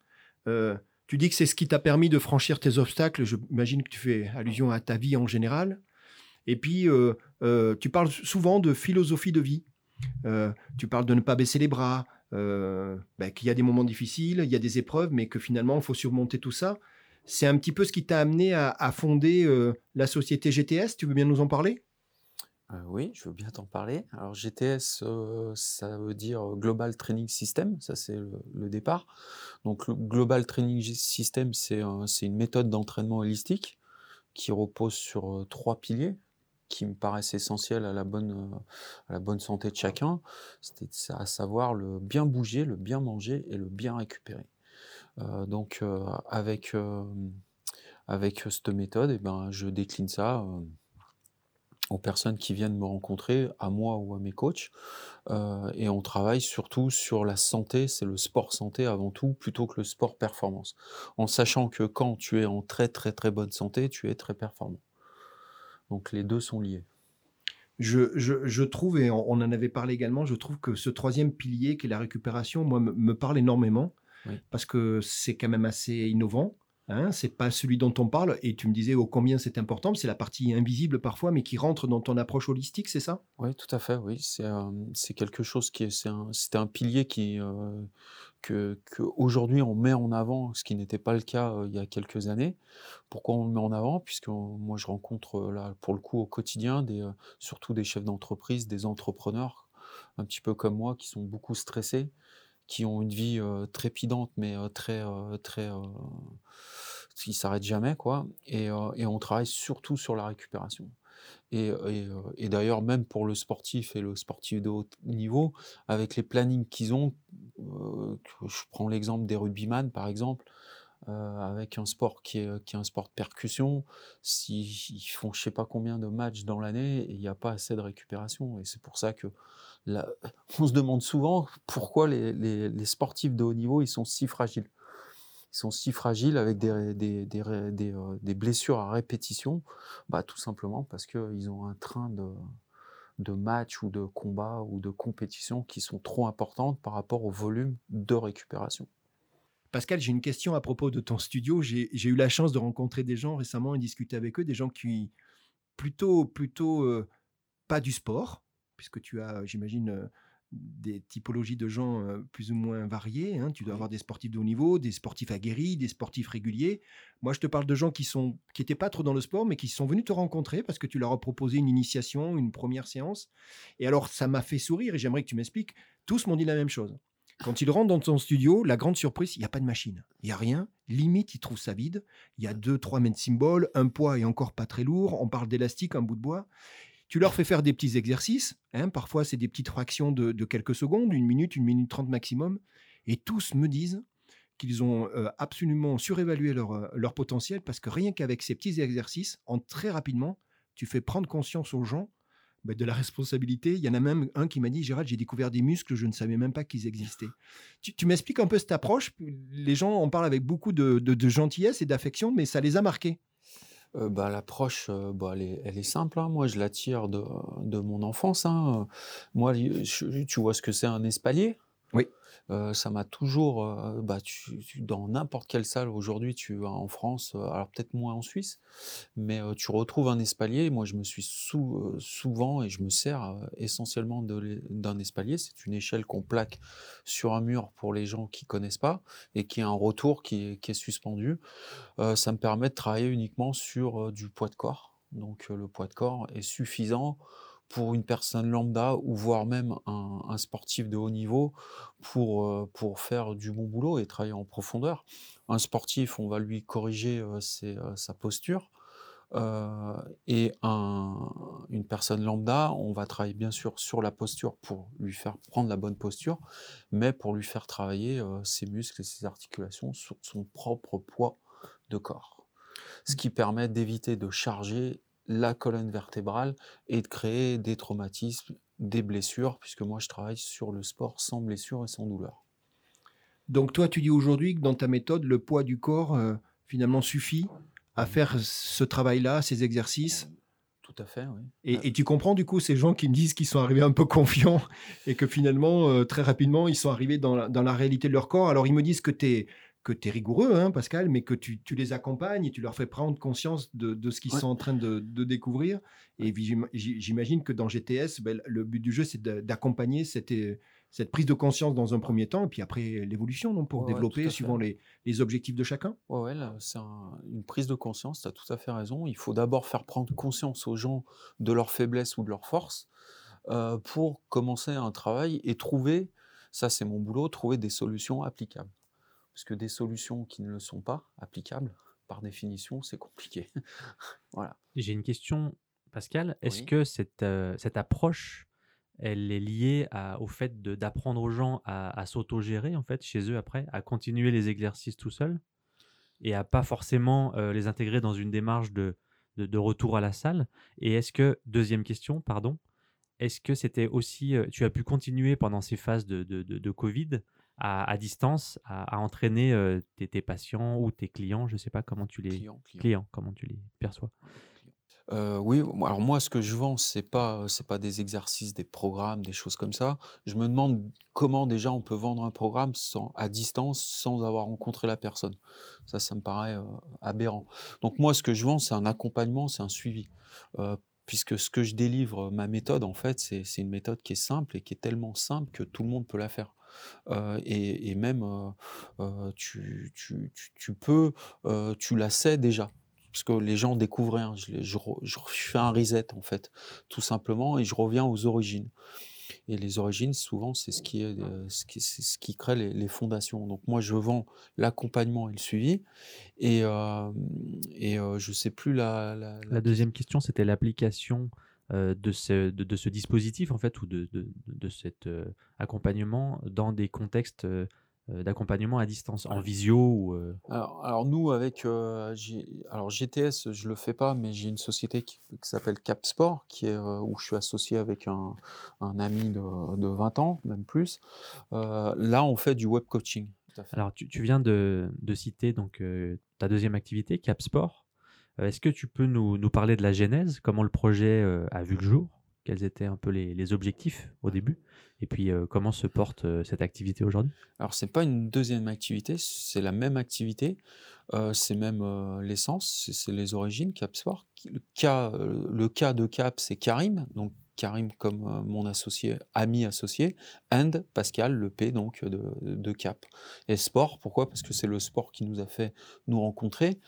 Euh, tu dis que c'est ce qui t'a permis de franchir tes obstacles. J'imagine que tu fais allusion à ta vie en général. Et puis, euh, euh, tu parles souvent de philosophie de vie. tu parles de ne pas baisser les bras, ben, qu'il y a des moments difficiles, il y a des épreuves, mais que finalement, il faut surmonter tout ça. C'est un petit peu ce qui t'a amené à, fonder la société GTS. Tu veux bien nous en parler? Euh, oui, je veux bien t'en parler. Alors GTS, euh, ça veut dire Global Training System, ça c'est le, départ. Donc Global Training System, c'est une méthode d'entraînement holistique qui repose sur euh, trois piliers qui me paraissent la bonne, à la bonne santé de chacun. C'était à savoir le bien bouger, le bien manger et le bien récupérer. donc avec, avec cette méthode, eh ben, je décline ça aux personnes qui viennent me rencontrer, à moi ou à mes coachs. Euh, et on travaille surtout sur la santé, c'est le sport santé avant tout, plutôt que le sport performance. En sachant que quand tu es en très très très bonne santé, tu es très performant. Donc les deux sont liés. Je, je, trouve, et on, en avait parlé également, je trouve que ce troisième pilier qui est la récupération, moi, me, parle énormément, parce que c'est quand même assez innovant. Hein, c'est pas celui dont on parle, et tu me disais oh, combien c'est important, c'est la partie invisible parfois, mais qui rentre dans ton approche holistique, c'est ça? Oui, tout à fait, oui. C'est euh, quelque chose qui est, c'est un, un, pilier qui, euh, que, aujourd'hui on met en avant, ce qui n'était pas le cas il y a quelques années. Pourquoi on le met en avant? Puisque moi je rencontre là, pour le coup au quotidien, surtout des chefs d'entreprise, des entrepreneurs, un petit peu comme moi, qui sont beaucoup stressés, qui ont une vie trépidante, mais très, très, qui s'arrête jamais. Et, on travaille surtout sur la récupération. Et, d'ailleurs, même pour le sportif et le sportif de haut niveau, avec les plannings qu'ils ont, je prends l'exemple des rugbyman, par exemple, avec un sport qui est, qui est un sport de percussion, s'ils font je sais pas combien de matchs dans l'année, il n'y a pas assez de récupération. Et c'est pour ça que (laughs) on se demande souvent pourquoi les, sportifs de haut niveau ils sont si fragiles. Sont si fragiles avec des, des, euh, blessures à répétition. Bah, tout simplement parce qu'ils ont un train de, de matchs ou de combats ou de compétitions qui sont trop importantes par rapport au volume de récupération. Pascal, j'ai une question à propos de ton studio. J'ai eu la chance de rencontrer des gens récemment et discuter avec eux, des gens qui plutôt plutôt euh, pas du sport, puisque tu as, j'imagine, euh, des typologies de gens euh, plus ou moins variées. Hein. Tu dois avoir des sportifs de haut niveau, des sportifs aguerris, des sportifs réguliers. Moi, je te parle de gens qui sont qui n'étaient pas trop dans le sport, mais qui sont venus te rencontrer parce que tu leur as proposé une initiation, une première séance. Et alors, ça m'a fait sourire et j'aimerais que tu m'expliques. Tous m'ont dit la même chose. Quand ils rentrent dans ton studio, la grande surprise, il n'y a pas de machine. Il n'y a rien. Limite, ils trouvent ça vide. Il y a deux, trois mètres symboles, un poids et encore pas très lourd. On parle d'élastique, un bout de bois. Tu leur fais faire des petits exercices. Hein, parfois, c'est des petites fractions de, quelques secondes, une minute, une minute trente maximum. Et tous me disent qu'ils ont euh, absolument surévalué leur, euh, leur potentiel parce que rien qu'avec ces petits exercices, en très rapidement, tu fais prendre conscience aux gens bah, de la responsabilité. Il y en a même un qui m'a dit Gérald, j'ai découvert des muscles, je ne savais même pas qu'ils existaient. Tu, m'expliques un peu cette approche? Les gens en parlent avec beaucoup de, de gentillesse et d'affection, mais ça les a marqués. Euh, bah, l'approche, euh, bah, elle est simple, hein. Moi, je la tire de de mon enfance, hein. Moi, tu vois ce que c'est un espalier? Oui. Euh, ça m'a toujours, euh, bah, dans n'importe quelle salle aujourd'hui, tu vas en France, euh, alors peut-être moins en Suisse, mais tu retrouves un espalier. Moi, je me suis souvent et je me sers essentiellement d'un espalier. C'est une échelle qu'on plaque sur un mur pour les gens qui connaissent pas et qui a un retour qui est suspendu. ça me permet de travailler uniquement sur du poids de corps. Donc le poids de corps est suffisant pour une personne lambda ou voire même un, sportif de haut niveau pour, euh, pour faire du bon boulot et travailler en profondeur. Un sportif, on va lui corriger euh, euh, sa posture. et un, une personne lambda, on va travailler bien sûr sur la posture pour lui faire prendre la bonne posture, mais pour lui faire travailler ses muscles et ses articulations sur son propre poids de corps. Ce qui permet d'éviter de charger la colonne vertébrale et de créer des traumatismes, des blessures, puisque moi je travaille sur le sport sans blessure et sans douleur. Donc toi tu dis aujourd'hui que dans ta méthode, le poids du corps euh, finalement suffit à faire ce travail-là, ces exercices? Tout à fait, oui. Et, tu comprends du coup ces gens qui me disent qu'ils sont arrivés un peu confiants et que finalement, euh, très rapidement, ils sont arrivés dans la, dans la, réalité de leur corps. Alors ils me disent que tu es que tu es rigoureux, hein, Pascal, mais que tu, les accompagnes et tu leur fais prendre conscience de, ce qu'ils sont en train de, découvrir. Et j'imagine que dans GTS, ben, le but du jeu, c'est d'accompagner cette, cette prise de conscience dans un premier temps, et puis après l'évolution, non, pour Ouais, développer suivant les, les objectifs de chacun. Là, c'est un- une prise de conscience, tu as tout à fait raison. Il faut d'abord faire prendre conscience aux gens de leurs faiblesses ou de leurs forces euh, pour commencer un travail et trouver, ça c'est mon boulot, trouver des solutions applicables. Parce que des solutions qui ne le sont pas applicables, par définition, c'est compliqué. (laughs) voilà. J'ai une question, Pascal. Est-ce Oui. que cette, euh, cette approche, elle est liée à- au fait d'apprendre aux gens à, à s'autogérer, en fait, chez eux après, à continuer les exercices tout seuls et à pas forcément euh, les intégrer dans une démarche de, de, de retour à la salle? Et est-ce que, deuxième question, pardon, est-ce que c'était aussi, euh, tu as pu continuer pendant ces phases de, de, de- de Covid à, à distance, à, à entraîner euh, tes, tes patients ou tes clients, je ne sais pas comment tu les... Client, client. clients, comment tu les perçois? Euh, oui, alors moi, ce que je vends, c'est pas, c'est pas des exercices, des programmes, des choses comme ça. Je me demande comment déjà on peut vendre un programme sans, à distance sans avoir rencontré la personne. Ça, ça me paraît euh, aberrant. Donc moi, ce que je vends, c'est un accompagnement, c'est un suivi. Puisque ce que je délivre, ma méthode, en fait, c'est une méthode qui est simple et qui est tellement simple que tout le monde peut la faire. Euh, et, même, euh, euh, tu, peux, tu la sais déjà parce que les gens découvrent. Je, je fais un reset en fait, tout simplement, et je reviens aux origines. Et les origines, souvent, c'est ce qui est, euh, ce qui, c'est ce qui crée les, les fondations. Donc moi, je vends l'accompagnement et le suivi, et euh, et euh, je sais plus la la, La deuxième question, c'était l'application euh, de, ce, de, de ce dispositif, en fait, ou de, de, de cet accompagnement dans des contextes d'accompagnement à distance, en visio ou... euh, Alors, alors nous, avec euh, alors GTS, je le fais pas, mais j'ai une société qui, qui s'appelle Capsport, qui est, euh, où je suis associé avec un, un ami de, de 20 ans, même plus. Euh, là, on fait du web coaching. Alors, tu, tu viens de, de citer donc, euh, ta deuxième activité, Capsport. Euh, Est-ce que tu peux nous, nous parler de la genèse, comment le projet euh, a vu le jour? Quels étaient un peu les, objectifs au début Et puis, euh, comment se porte euh, cette activité aujourd'hui? Alors, c'est pas une deuxième activité, c'est la même activité, euh, c'est même l'essence, c'est- les origines, Capsport. Qui- Le cas, le cas de Cap, c'est Karim, donc Karim comme euh, mon associé, ami associé, and Pascal, le P donc de, de Cap. Et sport, pourquoi? Parce que c'est le sport qui nous a fait nous rencontrer.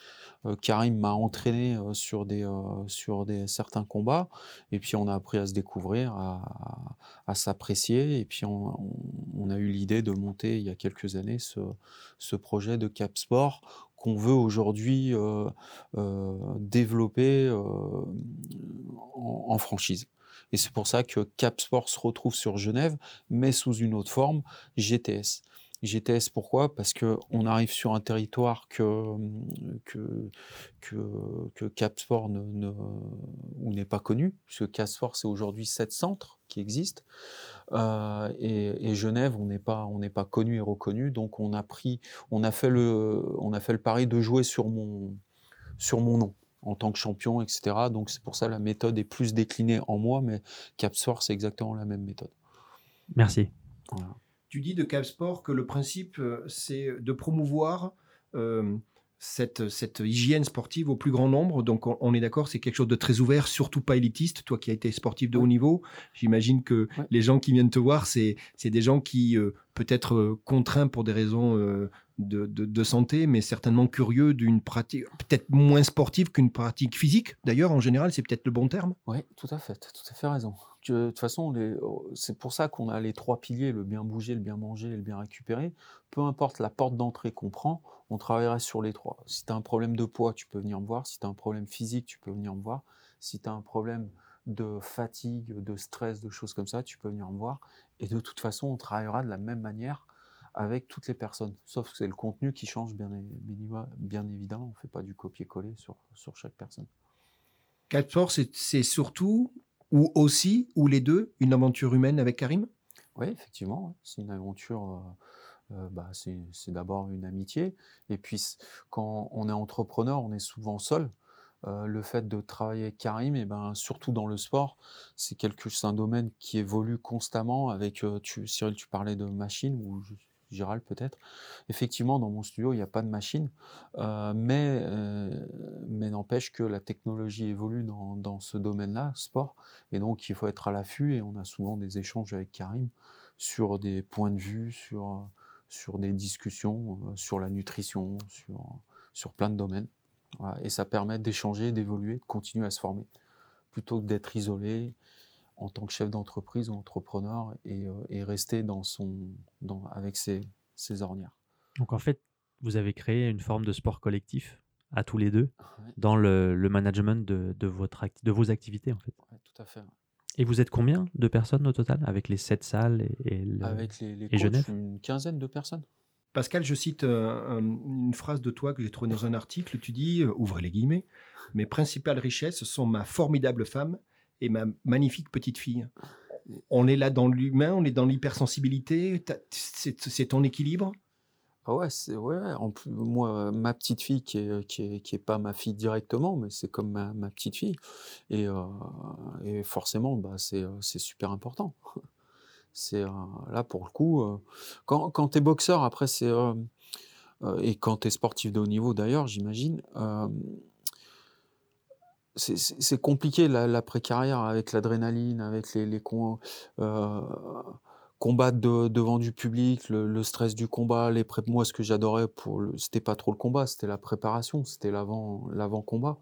Euh, Karim m'a entraîné euh, sur des sur des certains combats, et puis on a appris à se découvrir, à, à, s'apprécier, et puis on, a eu l'idée de monter il y a quelques années ce, ce projet de Cap Sport qu'on veut aujourd'hui développer en franchise. Et c'est pour ça que Cap Sport se retrouve sur Genève, mais sous une autre forme, GTS. GTS pourquoi? Parce que on arrive sur un territoire que que que, que Cap Sport ne, ou n'est pas connu, puisque Cap Sport c'est aujourd'hui sept centres qui existent. Euh, et, et Genève on n'est pas pas connu et reconnu, donc on a pris on a fait le on a fait le pari de jouer sur mon sur mon nom en tant que champion, etc. Donc c'est pour ça la méthode est plus déclinée en moi, mais Capsport c'est exactement la même méthode. Merci. Voilà. Tu dis de Capsport que le principe, euh, c'est de promouvoir euh, cette, cette hygiène sportive au plus grand nombre. Donc, on, on est d'accord, c'est quelque chose de très ouvert, surtout pas élitiste. Toi qui as été sportif de haut niveau, j'imagine que Ouais. les gens qui viennent te voir, c'est c'est des gens qui, euh, peut-être euh, contraints pour des raisons euh, de, santé, mais certainement curieux d'une pratique, peut-être moins sportive qu'une pratique physique. D'ailleurs, en général, c'est peut-être le bon terme. Oui, tout à fait, tout à fait raison. Tu- De toute façon, les- c'est pour ça qu'on a les trois piliers, le bien bouger, le bien manger et le bien récupérer. Peu importe la porte d'entrée qu'on prend, on travaillerait sur les trois. Si tu as un problème de poids, tu peux venir me voir. Si tu as un problème physique, tu peux venir me voir. Si tu as un problème de fatigue, de stress, de choses comme ça, tu peux venir me voir. Et de toute façon, on travaillera de la même manière avec toutes les personnes. Sauf que c'est le contenu qui change, bien, évidemment. On ne fait pas du copier-coller sur, sur chaque personne. Capsport, c'est c'est surtout, ou aussi, ou les deux, une aventure humaine avec Karim? Oui, effectivement, c'est une aventure. euh, euh, bah, c'est d'abord une amitié. Et puis, quand on est entrepreneur, on est souvent seul. Euh, le fait de travailler avec Karim, et ben, surtout dans le sport, c'est quelque, un domaine qui évolue constamment. Avec, euh, tu, Cyril, tu parlais de machines ou Gérald peut-être. Effectivement, dans mon studio, il n'y a pas de machine, euh, mais, mais n'empêche que la technologie évolue dans, dans ce domaine-là, sport, et donc il faut être à l'affût. Et on a souvent des échanges avec Karim sur des points de vue, sur, sur des discussions, sur la nutrition, sur, sur plein de domaines. Et ça permet d'échanger, d'évoluer, de continuer à se former, plutôt que d'être isolé en tant que chef d'entreprise ou entrepreneur et, rester dans son, dans, avec ses, ses ornières. Donc en fait, vous avez créé une forme de sport collectif à tous les deux dans le, management de, de, votre de vos activités en fait. tout à fait. Et vous êtes combien de personnes au total avec les sept salles et, avec les, et Genève? Une quinzaine de personnes. Pascal, je cite euh, une phrase de toi que j'ai trouvée dans un article. Tu dis, euh, ouvrez les guillemets, mes principales richesses sont ma formidable femme et ma magnifique petite fille. On est là dans l'humain, on est dans l'hypersensibilité. C'est ton équilibre? Ah ouais, c'est ouais, moi, ma petite fille qui est, qui est, qui pas ma fille directement, mais c'est comme ma, petite fille. Et, euh, et forcément, bah, c'est super important. C'est euh, là pour le coup, quand, quand tu es boxeur, après, c'est. et quand tu es sportif de haut niveau d'ailleurs, j'imagine, c'est compliqué l'après-carrière avec l'adrénaline, avec les, combattre devant du public, le, stress du combat, les moi ce que j'adorais c'était pas trop le combat, c'était la préparation, c'était l'avant l'avant combat.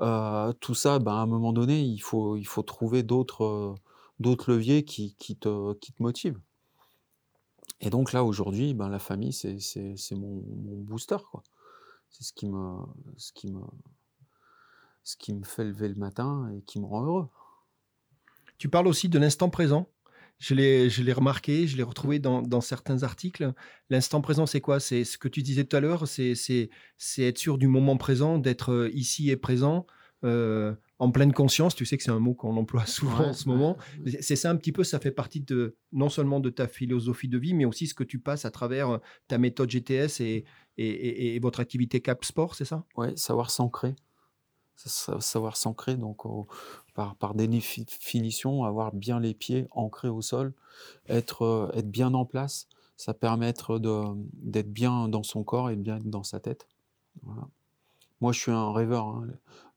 Euh, tout ça, ben, à un moment donné, il faut il faut trouver d'autres d'autres leviers qui, qui, te qui te motivent. Et donc là aujourd'hui, ben, la famille c'est c'est mon, mon, booster. C'est ce qui me ce ce qui me fait lever le matin et qui me rend heureux. Tu parles aussi de l'instant présent. Je l'ai remarqué, je l'ai retrouvé dans, certains articles. L'instant présent, c'est quoi? C'est ce que tu disais tout à l'heure, c'est être sûr du moment présent, d'être euh, ici et présent, euh, en pleine conscience. Tu sais que c'est un mot qu'on emploie (laughs) souvent en ce moment. C'est ça un petit peu, ça fait partie de non seulement de ta philosophie de vie, mais aussi ce que tu passes à travers euh, ta méthode GTS et, et, et votre activité Cap Sport, c'est ça? Oui, savoir s'ancrer savoir s'ancrer, donc par, par, définition, avoir bien les pieds ancrés au sol, être, euh, être bien en place, ça permet d'être bien dans son corps et bien dans sa tête. Moi, je suis un rêveur. Hein.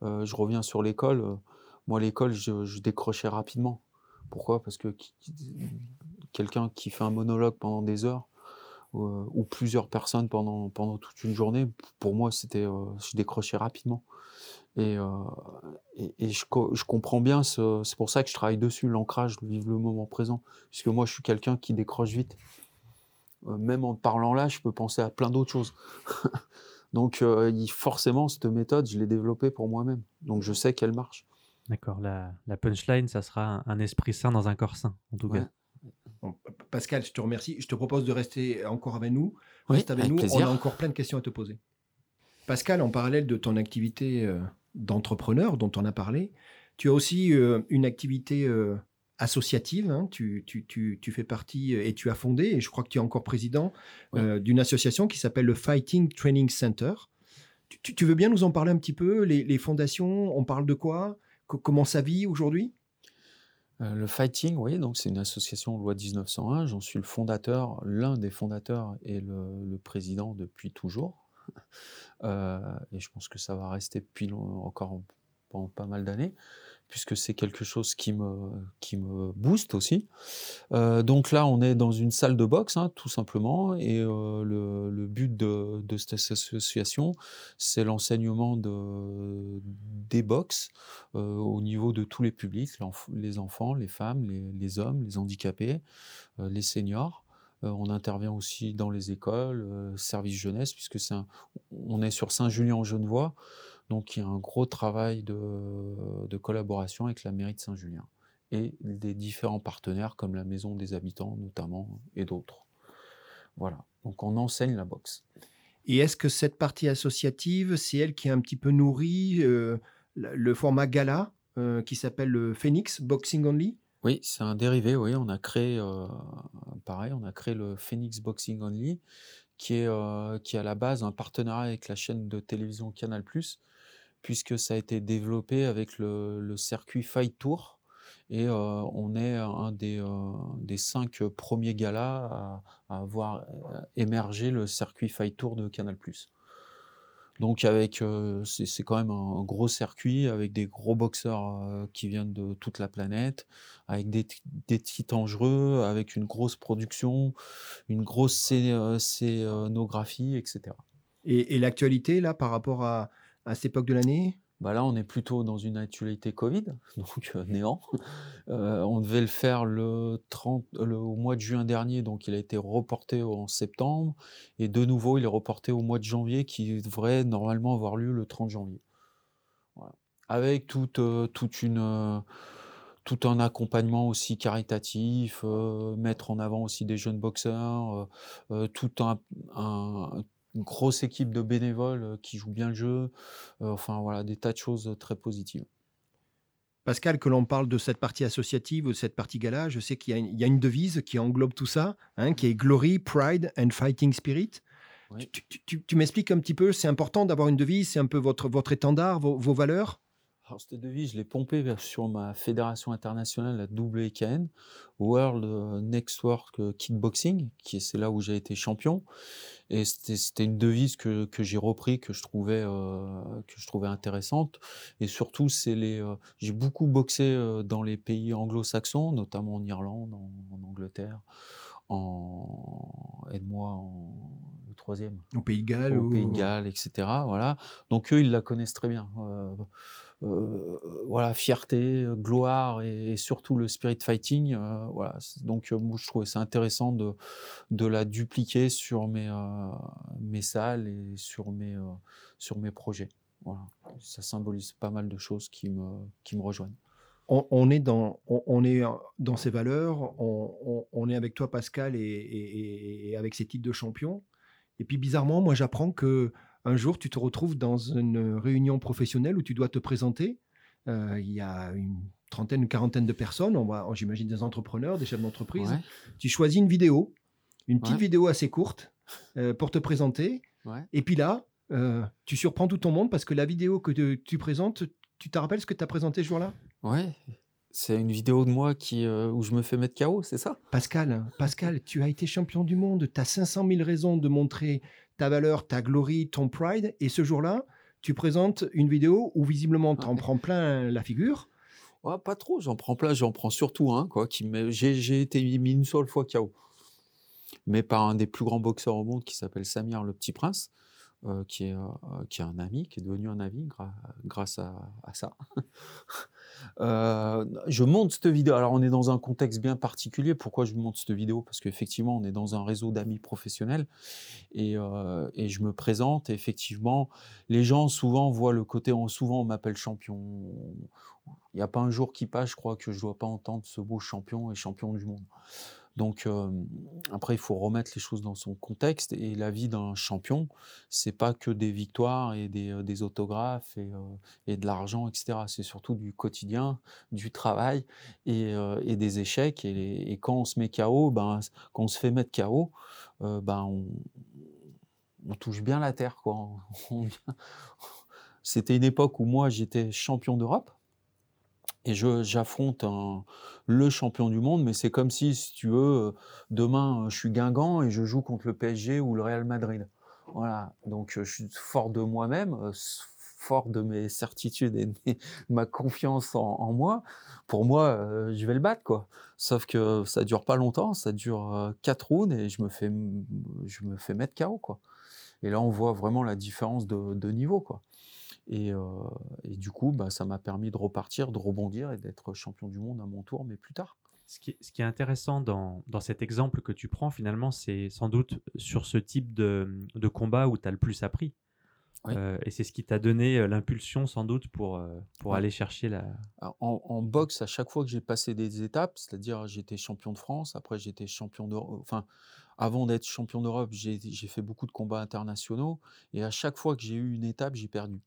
Euh, je reviens sur l'école. Euh, moi, l'école, je, décrochais rapidement. Pourquoi? Parce que quelqu'un qui fait un monologue pendant des heures, ou plusieurs personnes pendant, pendant toute une journée, pour moi, c'était, je décrochais rapidement. Et, et, je, je, comprends bien, c'est pour ça que je travaille dessus, l'ancrage, vivre le moment présent. Puisque moi, je suis quelqu'un qui décroche vite. même en parlant là, je peux penser à plein d'autres choses. (laughs) Donc, forcément, cette méthode, je l'ai développée pour moi-même. Donc, je sais qu'elle marche. D'accord. La, la, punchline, ça sera un, esprit sain dans un corps sain, en tout cas. Pascal, je te remercie. Je te propose de rester encore avec nous. Reste avec, nous. On a encore plein de questions à te poser. Pascal, en parallèle de ton activité d'entrepreneur dont on a parlé. Tu as aussi euh, une activité euh, associative. Hein. Tu, fais partie euh, et tu as fondé, et je crois que tu es encore président, d'une association qui s'appelle le Fighting Training Center. Tu, veux bien nous en parler un petit peu les, fondations, on parle de quoi? Comment ça vit aujourd'hui? Le Fighting, oui, donc c'est une association loi 1901. J'en suis le fondateur, l'un des fondateurs et le président depuis toujours. (laughs) Euh, et je pense que ça va rester depuis encore pendant pas mal d'années, puisque c'est quelque chose qui me, qui me booste aussi. Euh, donc là, on est dans une salle de boxe, hein, tout simplement, et euh, le, but de, cette association, c'est l'enseignement de, des box au niveau de tous les publics, les enfants, les femmes, les, hommes, les handicapés, les seniors. Euh, on intervient aussi dans les écoles, euh, service jeunesse, puisque c'est on est sur Saint-Julien-en-Genevois, donc il y a un gros travail de, collaboration avec la mairie de Saint-Julien et des différents partenaires comme la Maison des Habitants notamment et d'autres. Voilà, donc on enseigne la boxe. Et est-ce que cette partie associative, c'est elle qui a un petit peu nourri euh, le format gala qui s'appelle le Phoenix Boxing Only? Oui, c'est un dérivé, oui. On a créé, euh, pareil, on a créé le Phoenix Boxing Only, qui est, euh, qui à la base un partenariat avec la chaîne de télévision Canal+, puisque ça a été développé avec le, circuit Fight Tour. Et euh, on est un des, des cinq premiers galas à, avoir émergé le circuit Fight Tour de Canal+. Donc avec, c'est quand même un, gros circuit avec des gros boxeurs qui viennent de toute la planète, avec des, des titres dangereux, avec une grosse production, une grosse scénographie, etc. Et, l'actualité là par rapport à, à cette époque de l'année? Bah là, on est plutôt dans une actualité Covid, (laughs) donc néant. on devait le faire le 30, le, au mois de juin dernier, donc il a été reporté en septembre. Et de nouveau, il est reporté au mois de janvier, qui devrait normalement avoir lieu le 30 janvier. Avec toute, toute une, tout un accompagnement aussi caritatif, mettre en avant aussi des jeunes boxeurs, tout un, un une grosse équipe de bénévoles qui jouent bien le jeu. enfin voilà, des tas de choses très positives. Pascal, que l'on parle de cette partie associative, de cette partie gala, je sais qu'il y, a une devise qui englobe tout ça, hein, qui est Glory, Pride and Fighting Spirit. Tu, m'expliques un petit peu, c'est important d'avoir une devise, c'est un peu votre, votre étendard, vos valeurs? Alors, cette devise, je l'ai pompée sur ma fédération internationale, la WKN, World euh, Next Work euh, Kickboxing, qui c'est là où j'ai été champion. Et c'était une devise que, que j'ai repris, que je trouvais euh, que je trouvais intéressante. Et surtout, c'est les. j'ai beaucoup boxé dans les pays anglo-saxons, notamment en Irlande, en, Angleterre, en aide-moi en le troisième. Au Pays de Galles. Au Pays de Galles, etc. Voilà. Donc eux, ils la connaissent très bien. Euh, voilà, fierté, gloire et, surtout le spirit fighting. Euh, voilà. Donc, euh, moi, je trouvais ça intéressant de, de la dupliquer sur mes, mes salles et sur mes, sur mes projets. Voilà. Ça symbolise pas mal de choses qui me, qui me rejoignent. On, est dans, on, est dans ces valeurs, on, est avec toi Pascal et, et, avec ces titres de champion. Et puis bizarrement, moi j'apprends que un jour, tu te retrouves dans une réunion professionnelle où tu dois te présenter. Euh, il y a une trentaine, une quarantaine de personnes, on va, j'imagine des entrepreneurs, des chefs d'entreprise. Tu choisis une vidéo, une petite vidéo assez courte euh, pour te présenter. Et puis là, euh, tu surprends tout ton monde parce que la vidéo que tu présentes, tu te rappelles ce que tu as présenté ce jour-là? Ouais. C'est une vidéo de moi qui, où je me fais mettre KO, c'est ça? Pascal, Pascal, tu as été champion du monde. Tu as 500 000 raisons de montrer ta valeur, ta glory, ton pride. Et ce jour-là, tu présentes une vidéo où visiblement tu en prends plein la figure. pas trop, j'en prends plein, j'en prends surtout un. Quoi, qui j'ai, été mis une seule fois KO. Mais par un des plus grands boxeurs au monde qui s'appelle Samir le Petit Prince. Euh, qui, est, euh, qui est un ami, qui est devenu un ami grâce à, à ça. Euh, je monte cette vidéo. Alors, on est dans un contexte bien particulier. Pourquoi je monte cette vidéo? Parce qu'effectivement, on est dans un réseau d'amis professionnels et, et, je me présente. Et effectivement, les gens souvent voient le côté. Souvent, on m'appelle champion. Il n'y a pas un jour qui passe, je crois, que je ne dois pas entendre ce beau champion et champion du monde. Donc après, il faut remettre les choses dans son contexte. Et la vie d'un champion, c'est pas que des victoires et des, autographes et, de l'argent, etc. C'est surtout du quotidien, du travail et, des échecs. Et, quand on se met KO, ben, quand on se fait mettre KO, ben, on, touche bien la terre. (laughs) (laughs) C'était une époque où moi, j'étais champion d'Europe et j'affronte le champion du monde, mais c'est comme si, si tu veux, demain, je suis Guingamp et je joue contre le PSG ou le Real Madrid. Voilà, donc je suis fort de moi-même, fort de mes certitudes et de (laughs) ma confiance en, moi. Pour moi, je vais le battre, quoi. Sauf que ça dure pas longtemps, ça dure quatre rounds et je me fais, je me fais mettre KO, quoi. Et là, on voit vraiment la différence de, de niveau, quoi. Et, du coup, bah, ça m'a permis de repartir, de rebondir et d'être champion du monde à mon tour, mais plus tard. Ce qui, est, intéressant dans, cet exemple que tu prends, finalement, c'est sans doute sur ce type de, combat où tu as le plus appris. et c'est ce qui t'a donné l'impulsion, sans doute, pour, pour aller chercher la. en, boxe, à chaque fois que j'ai passé des étapes, c'est-à-dire j'étais champion de France, après j'étais champion d'Europe. Enfin, avant d'être champion d'Europe, j'ai fait beaucoup de combats internationaux. Et à chaque fois que j'ai eu une étape, j'ai perdu.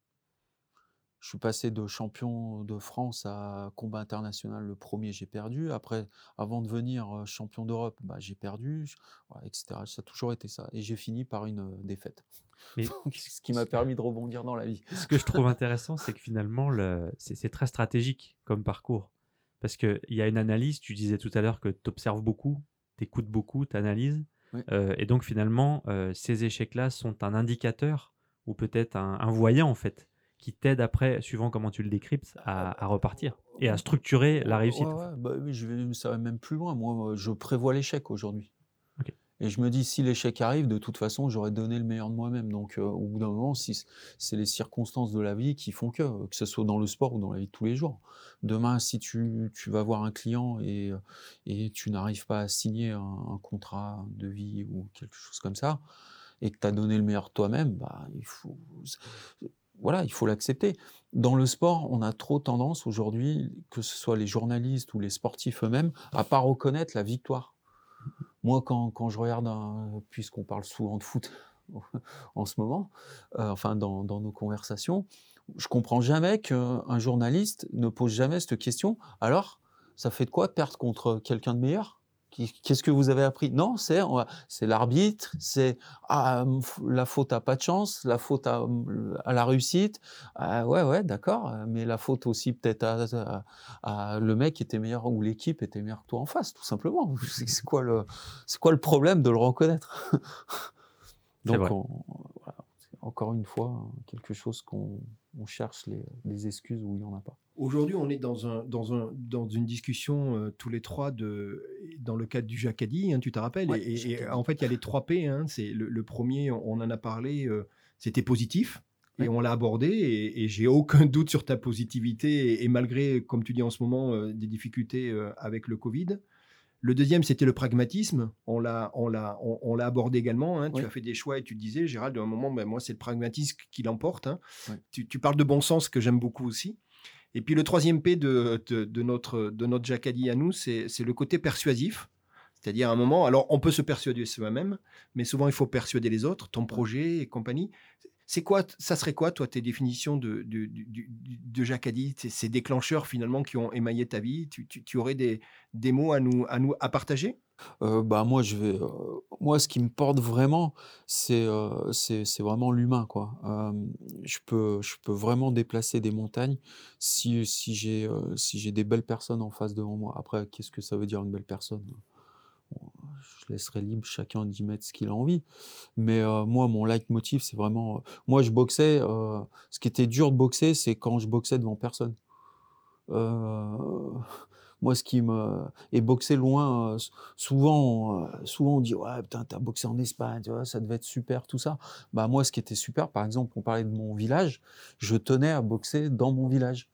Je suis passé de champion de France à combat international. Le premier, j'ai perdu. Après, avant de venir champion d'Europe, bah, j'ai perdu, etc. Ça a toujours été ça. Et j'ai fini par une défaite. (laughs) ce qui m'a permis de rebondir dans la vie. Ce que je trouve (laughs) intéressant, c'est que finalement, c'est très stratégique comme parcours. Parce qu'il y a une analyse, tu disais tout à l'heure que tu observes beaucoup, tu écoutes beaucoup, tu analyses. et donc finalement, ces échecs-là sont un indicateur ou peut-être un, voyant en fait qui t'aide après, suivant comment tu le décryptes, à, repartir et à structurer la réussite. Bah oui, je vais, ça va même plus loin. Moi, je prévois l'échec aujourd'hui. Et je me dis, si l'échec arrive, de toute façon, j'aurais donné le meilleur de moi-même. Donc, euh, au bout d'un moment, si c'est les circonstances de la vie qui font que, que ce soit dans le sport ou dans la vie de tous les jours. Demain, si tu, tu vas voir un client et, et tu n'arrives pas à signer un, contrat de vie ou quelque chose comme ça, et que tu as donné le meilleur de toi-même, bah, il faut, voilà, il faut l'accepter. Dans le sport, on a trop tendance aujourd'hui, que ce soit les journalistes ou les sportifs eux-mêmes, à pas reconnaître la victoire. Moi, quand, je regarde, puisqu'on parle souvent de foot (laughs) en ce moment, euh, enfin dans, dans, nos conversations, je comprends jamais qu'un journaliste ne pose jamais cette question. Alors, ça fait de quoi perdre contre quelqu'un de meilleur? Qu'est-ce que vous avez appris? Non, c'est c'est l'arbitre, c'est ah, la faute à pas de chance, la faute à, à la réussite. Ah, ouais, ouais, d'accord, mais la faute aussi peut-être à, à, le mec était meilleur ou l'équipe était meilleure que toi en face, tout simplement. (laughs) C'est quoi le c'est quoi le problème de le reconnaître? Donc voilà, encore une fois quelque chose qu'on on cherche les, les excuses où il n'y en a pas. Aujourd'hui, on est dans, un, dans, un, dans une discussion euh, tous les trois de, dans le cadre du Jacadi, hein, tu te rappelles? et, en fait, il y a les trois P. Hein, c'est le, premier, on en a parlé, euh, c'était positif. Et on l'a abordé, et, j'ai aucun (laughs) doute sur ta positivité, et, malgré, comme tu dis en ce moment, euh, des difficultés avec le Covid. Le deuxième, c'était le pragmatisme. On l'a, on l'a, on, l'a abordé également. Hein. Tu as fait des choix et tu disais, Gérald, à un moment, ben, moi, c'est le pragmatisme qui l'emporte. Tu, tu, parles de bon sens, que j'aime beaucoup aussi. Et puis le troisième P de, de, notre, de notre Jacadi à nous, c'est le côté persuasif. C'est-à-dire à un moment, alors on peut se persuader soi-même, mais souvent il faut persuader les autres, ton projet et compagnie. C'est quoi, ça serait quoi, toi, tes définitions de, de, de, ces déclencheurs finalement qui ont émaillé ta vie? Tu, tu, aurais des, des, mots à nous, à nous à partager? Euh, bah moi je vais euh, moi ce qui me porte vraiment c'est euh, c'est vraiment l'humain quoi. Je peux je peux vraiment déplacer des montagnes si si j'ai si j'ai des belles personnes en face devant moi. Après qu'est-ce que ça veut dire une belle personne? Je laisserai libre chacun d'y mettre ce qu'il a envie. Mais moi, mon leitmotiv, c'est vraiment. moi, je boxais. ce qui était dur de boxer, c'est quand je boxais devant personne. (laughs) Moi, ce qui me. Et boxer loin, euh, souvent, euh, souvent on dit Ouais, putain, t'as boxé en Espagne, ça devait être super, tout ça. Bah, moi, ce qui était super, par exemple, on parlait de mon village, je tenais à boxer dans mon village.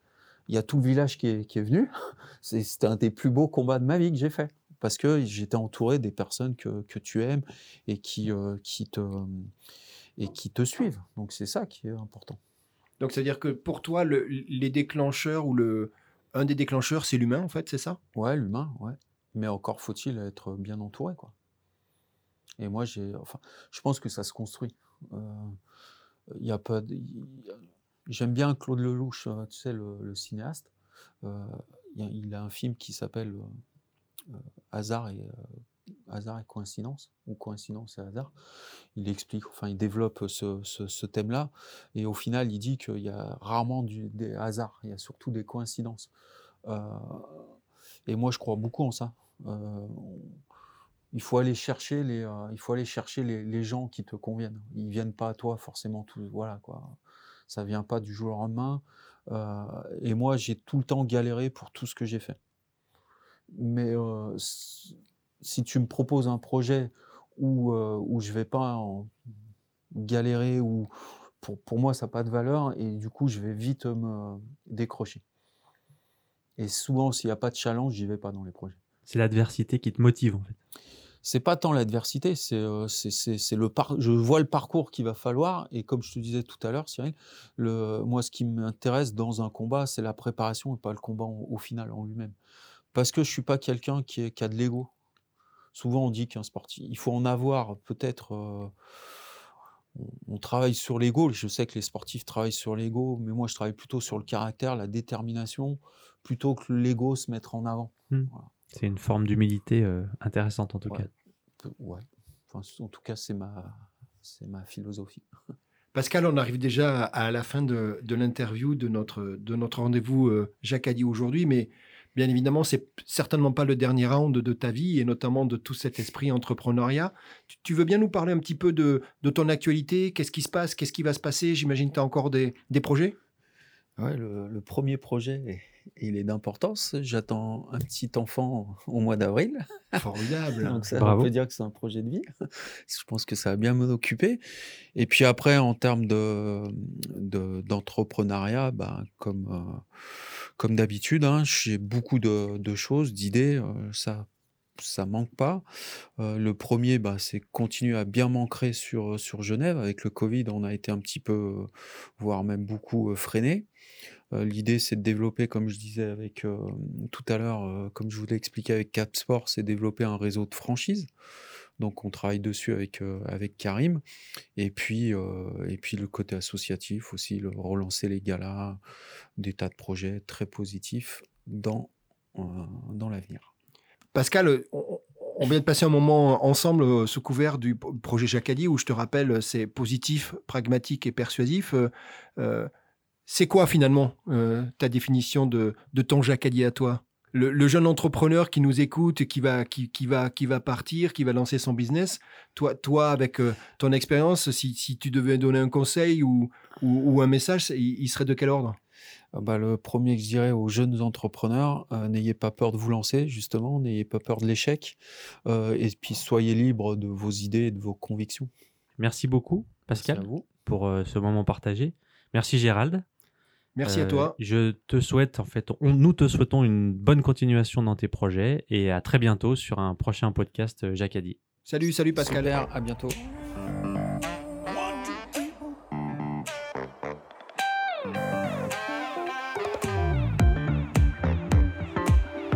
Il y a tout le village qui est, qui est venu. (laughs) C'était un des plus beaux combats de ma vie que j'ai fait. Parce que j'étais entouré des personnes que, que tu aimes et qui, euh, qui, te, et qui te suivent. Donc, c'est ça qui est important. Donc, c'est-à-dire que pour toi, le, les déclencheurs ou le, un des déclencheurs, c'est l'humain, en fait, c'est ça? Ouais, l'humain, ouais. Mais encore faut-il être bien entouré, quoi. Et moi, j'ai, enfin, je pense que ça se construit. Euh, y a pas, j'aime bien Claude Lelouch, euh, tu sais, le, cinéaste. Euh, il, a, un film qui s'appelle Hasard et hasard et coïncidence, ou coïncidence et hasard. Il explique, enfin, il développe ce, ce, thème-là, et au final, il dit qu'il y a rarement du, des hasards, il y a surtout des coïncidences. Euh, et moi, je crois beaucoup en ça. Euh, il faut aller chercher les, euh, il faut aller chercher les, les, gens qui te conviennent. Ils viennent pas à toi forcément. Tout, voilà quoi. Ça vient pas du jour au lendemain. et moi, j'ai tout le temps galéré pour tout ce que j'ai fait. Mais si tu me proposes un projet où, euh, où je vais pas en galérer, ou pour, pour moi ça n'a pas de valeur, et du coup je vais vite me décrocher. Et souvent, s'il n'y a pas de challenge, j'y vais pas dans les projets. C'est l'adversité qui te motive en fait. C'est pas tant l'adversité, c'est euh, le par je vois le parcours qu'il va falloir et comme je te disais tout à l'heure, Cyril, le moi ce qui m'intéresse dans un combat, c'est la préparation et pas le combat au final en lui-même. Parce que je suis pas quelqu'un qui, qui a de l'ego. Souvent, on dit qu'un sportif, il faut en avoir peut-être. Euh, on, travaille sur l'ego. Je sais que les sportifs travaillent sur l'ego, mais moi, je travaille plutôt sur le caractère, la détermination, plutôt que l'ego se mettre en avant. Hmm. C'est une forme d'humilité euh, intéressante en tout cas. Ouais. en tout cas, c'est ma, c'est ma philosophie. (laughs) Pascal, on arrive déjà à la fin de, de l'interview de notre, de notre rendez-vous euh, Jacques a dit aujourd'hui, mais bien évidemment, c'est certainement pas le dernier round de ta vie et notamment de tout cet esprit entrepreneuriat. Tu, veux bien nous parler un petit peu de, ton actualité? Qu'est-ce qui se passe? Qu'est-ce qui va se passer? J'imagine que tu as encore des, projets? Ouais, le, premier projet, il est d'importance. J'attends un petit enfant au mois d'avril. Formidable. (laughs) Donc ça veut dire que c'est un projet de vie. Je pense que ça va bien m'occuper. Et puis après, en termes de, d'entrepreneuriat, bah, comme, euh, comme d'habitude, hein, j'ai beaucoup de, choses, d'idées. Euh, ça ça manque pas. Euh, le premier, bah, c'est continuer à bien m'ancrer sur, sur Genève. Avec le Covid, on a été un petit peu, voire même beaucoup freiné. L'idée, c'est de développer, comme je disais avec tout à l'heure, comme je vous l'ai expliqué avec Capsport, c'est développer un réseau de franchises. Donc, on travaille dessus avec, avec Karim. Et puis, et puis, le côté associatif aussi, relancer les galas, des tas de projets très positifs dans, dans l'avenir. Pascal, on, vient de passer un moment ensemble sous couvert du projet Jacadi, où je te rappelle, c'est positif, pragmatique et persuasif. C'est quoi finalement euh, ta définition de, ton Jacadier à toi? Le, jeune entrepreneur qui nous écoute, qui va, qui, va, qui va partir, qui va lancer son business, toi, toi avec euh, ton expérience, si, tu devais donner un conseil ou, ou, un message, il, serait de quel ordre? Ah bah, Le premier que je dirais aux jeunes entrepreneurs, euh, n'ayez pas peur de vous lancer, justement, n'ayez pas peur de l'échec, et puis soyez libre de vos idées et de vos convictions. Merci beaucoup, Pascal, pour ce moment partagé. Merci Gérald. Merci à toi. Euh, je te souhaite, en fait, nous te souhaitons une bonne continuation dans tes projets et à très bientôt sur un prochain podcast euh, Jacadi. Salut, salut Pascal. à bientôt.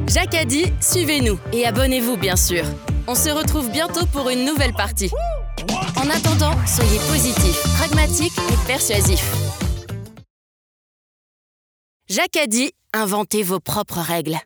Jacadi, suivez-nous et abonnez-vous bien sûr. On se retrouve bientôt pour une nouvelle partie. En attendant, soyez positifs, pragmatiques et persuasifs. Jacques a dit inventez vos propres règles.